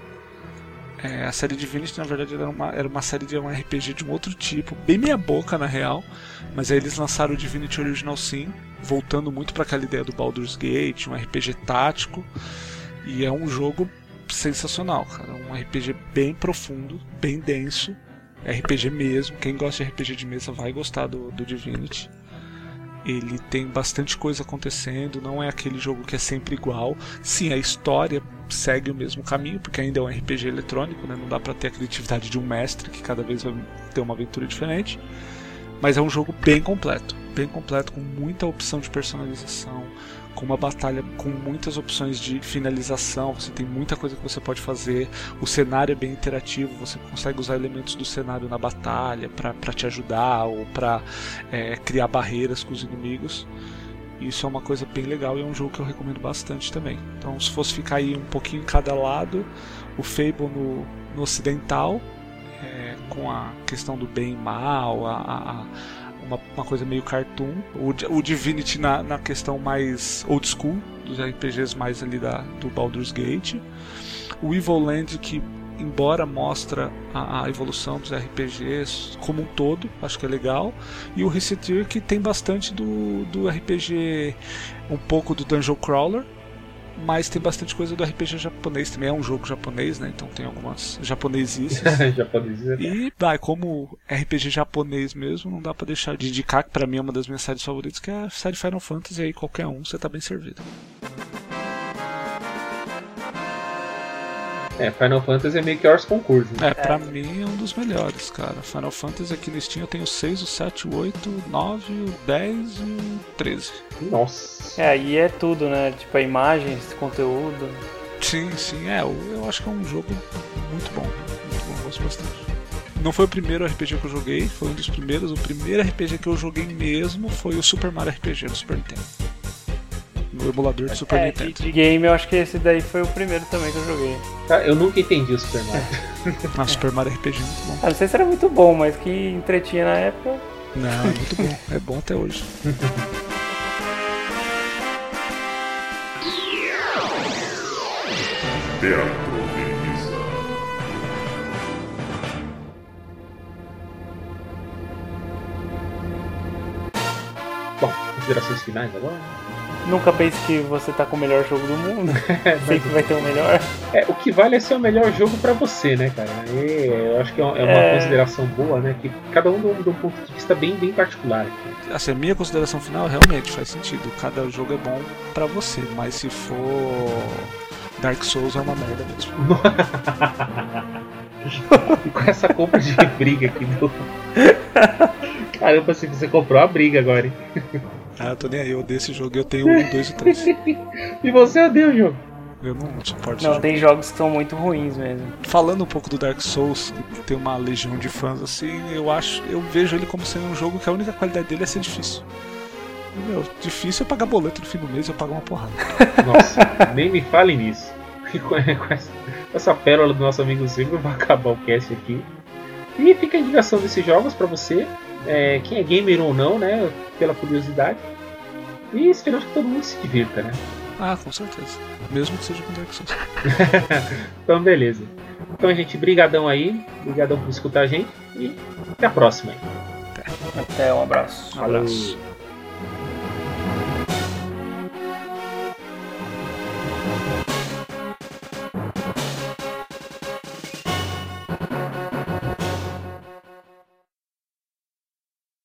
É, a série Divinity, na verdade, era uma, era uma série de um RPG de um outro tipo, bem meia boca na real. Mas aí eles lançaram o Divinity Original Sin, voltando muito para aquela ideia do Baldur's Gate, um RPG tático. E é um jogo sensacional, cara. Um RPG bem profundo, bem denso. RPG mesmo. Quem gosta de RPG de mesa vai gostar do, do Divinity. Ele tem bastante coisa acontecendo, não é aquele jogo que é sempre igual. Sim, a história segue o mesmo caminho, porque ainda é um RPG eletrônico, né? não dá pra ter a criatividade de um mestre que cada vez vai ter uma aventura diferente. Mas é um jogo bem completo, bem completo, com muita opção de personalização, com uma batalha com muitas opções de finalização, você tem muita coisa que você pode fazer. O cenário é bem interativo, você consegue usar elementos do cenário na batalha para te ajudar ou para é, criar barreiras com os inimigos. Isso é uma coisa bem legal e é um jogo que eu recomendo bastante também. Então, se fosse ficar aí um pouquinho em cada lado, o Fable no, no ocidental, é, com a questão do bem e mal, a, a, uma, uma, coisa meio cartoon. O, o Divinity na, na, questão mais old school, dos RPGs mais ali da, do Baldur's Gate. O Evil Land que embora mostra a, a, evolução dos RPGs como um todo, acho que é legal. E o Resetir que tem bastante do, do RPG, um pouco do Dungeon Crawler, mas tem bastante coisa do RPG japonês também. É um jogo japonês, né? Então tem algumas japonesices. japonesices. E vai, como RPG japonês mesmo, não dá pra deixar de indicar que pra mim é uma das minhas séries favoritas, que é a série Final Fantasy. Aí qualquer um, você tá bem servido. É, Final Fantasy é meio que Ors concurso. Né? É, pra é. mim é um dos melhores, cara. Final Fantasy aqui no Steam eu tenho o 6, o 7, o 8, o 9, o 10 e o 13. Nossa. É, aí é tudo, né? Tipo, a imagens, conteúdo. Sim, sim, é. Eu, eu acho que é um jogo muito bom. Muito bom, gosto bastante. Não foi o primeiro RPG que eu joguei, foi um dos primeiros. O primeiro RPG que eu joguei mesmo foi o Super Mario RPG do Super Nintendo no emulador do Super é, Nintendo. De, de game, eu acho que esse daí foi o primeiro também que eu joguei. Tá, eu nunca entendi o Super Mario. ah, Super Mario RPG é muito bom. Ah, não sei se era muito bom, mas que entretinha na época. Não, é muito bom. É bom até hoje. Teatro de. Bom, considerações finais agora? Nunca pense que você tá com o melhor jogo do mundo. Sempre vai ter o melhor. É, o que vale é ser o melhor jogo pra você, né, cara? E eu acho que é uma É. consideração boa, né? Que cada um de um ponto de vista bem, bem particular. aqui. Assim, a minha consideração final realmente faz sentido. Cada jogo é bom pra você, mas se for Dark Souls é uma merda mesmo. E com essa compra de briga aqui do. Caramba, se você comprou a briga agora, hein? Ah, eu tô nem aí, eu odeio esse jogo eu tenho um, dois e três. E você odeia o jogo? Eu não suporto esse Não, jogo. tem jogos que são muito ruins mesmo. Falando um pouco do Dark Souls, que tem uma legião de fãs assim, eu acho, eu vejo ele como sendo um jogo que a única qualidade dele é ser difícil. Meu, difícil é pagar boleto no fim do mês e eu pago uma porrada. Nossa, nem me fale nisso. Com essa, com essa pérola do nosso amigo Silvio, vai acabar o cast aqui. E fica a indicação desses jogos pra você, é, quem é gamer ou não, né? Pela curiosidade. E esperamos que todo mundo se divirta, né? Ah, com certeza. Mesmo que seja com Dark Souls. então, beleza. Então, gente, brigadão aí. Brigadão por escutar a gente. E até a próxima aí. Até um abraço. Falou.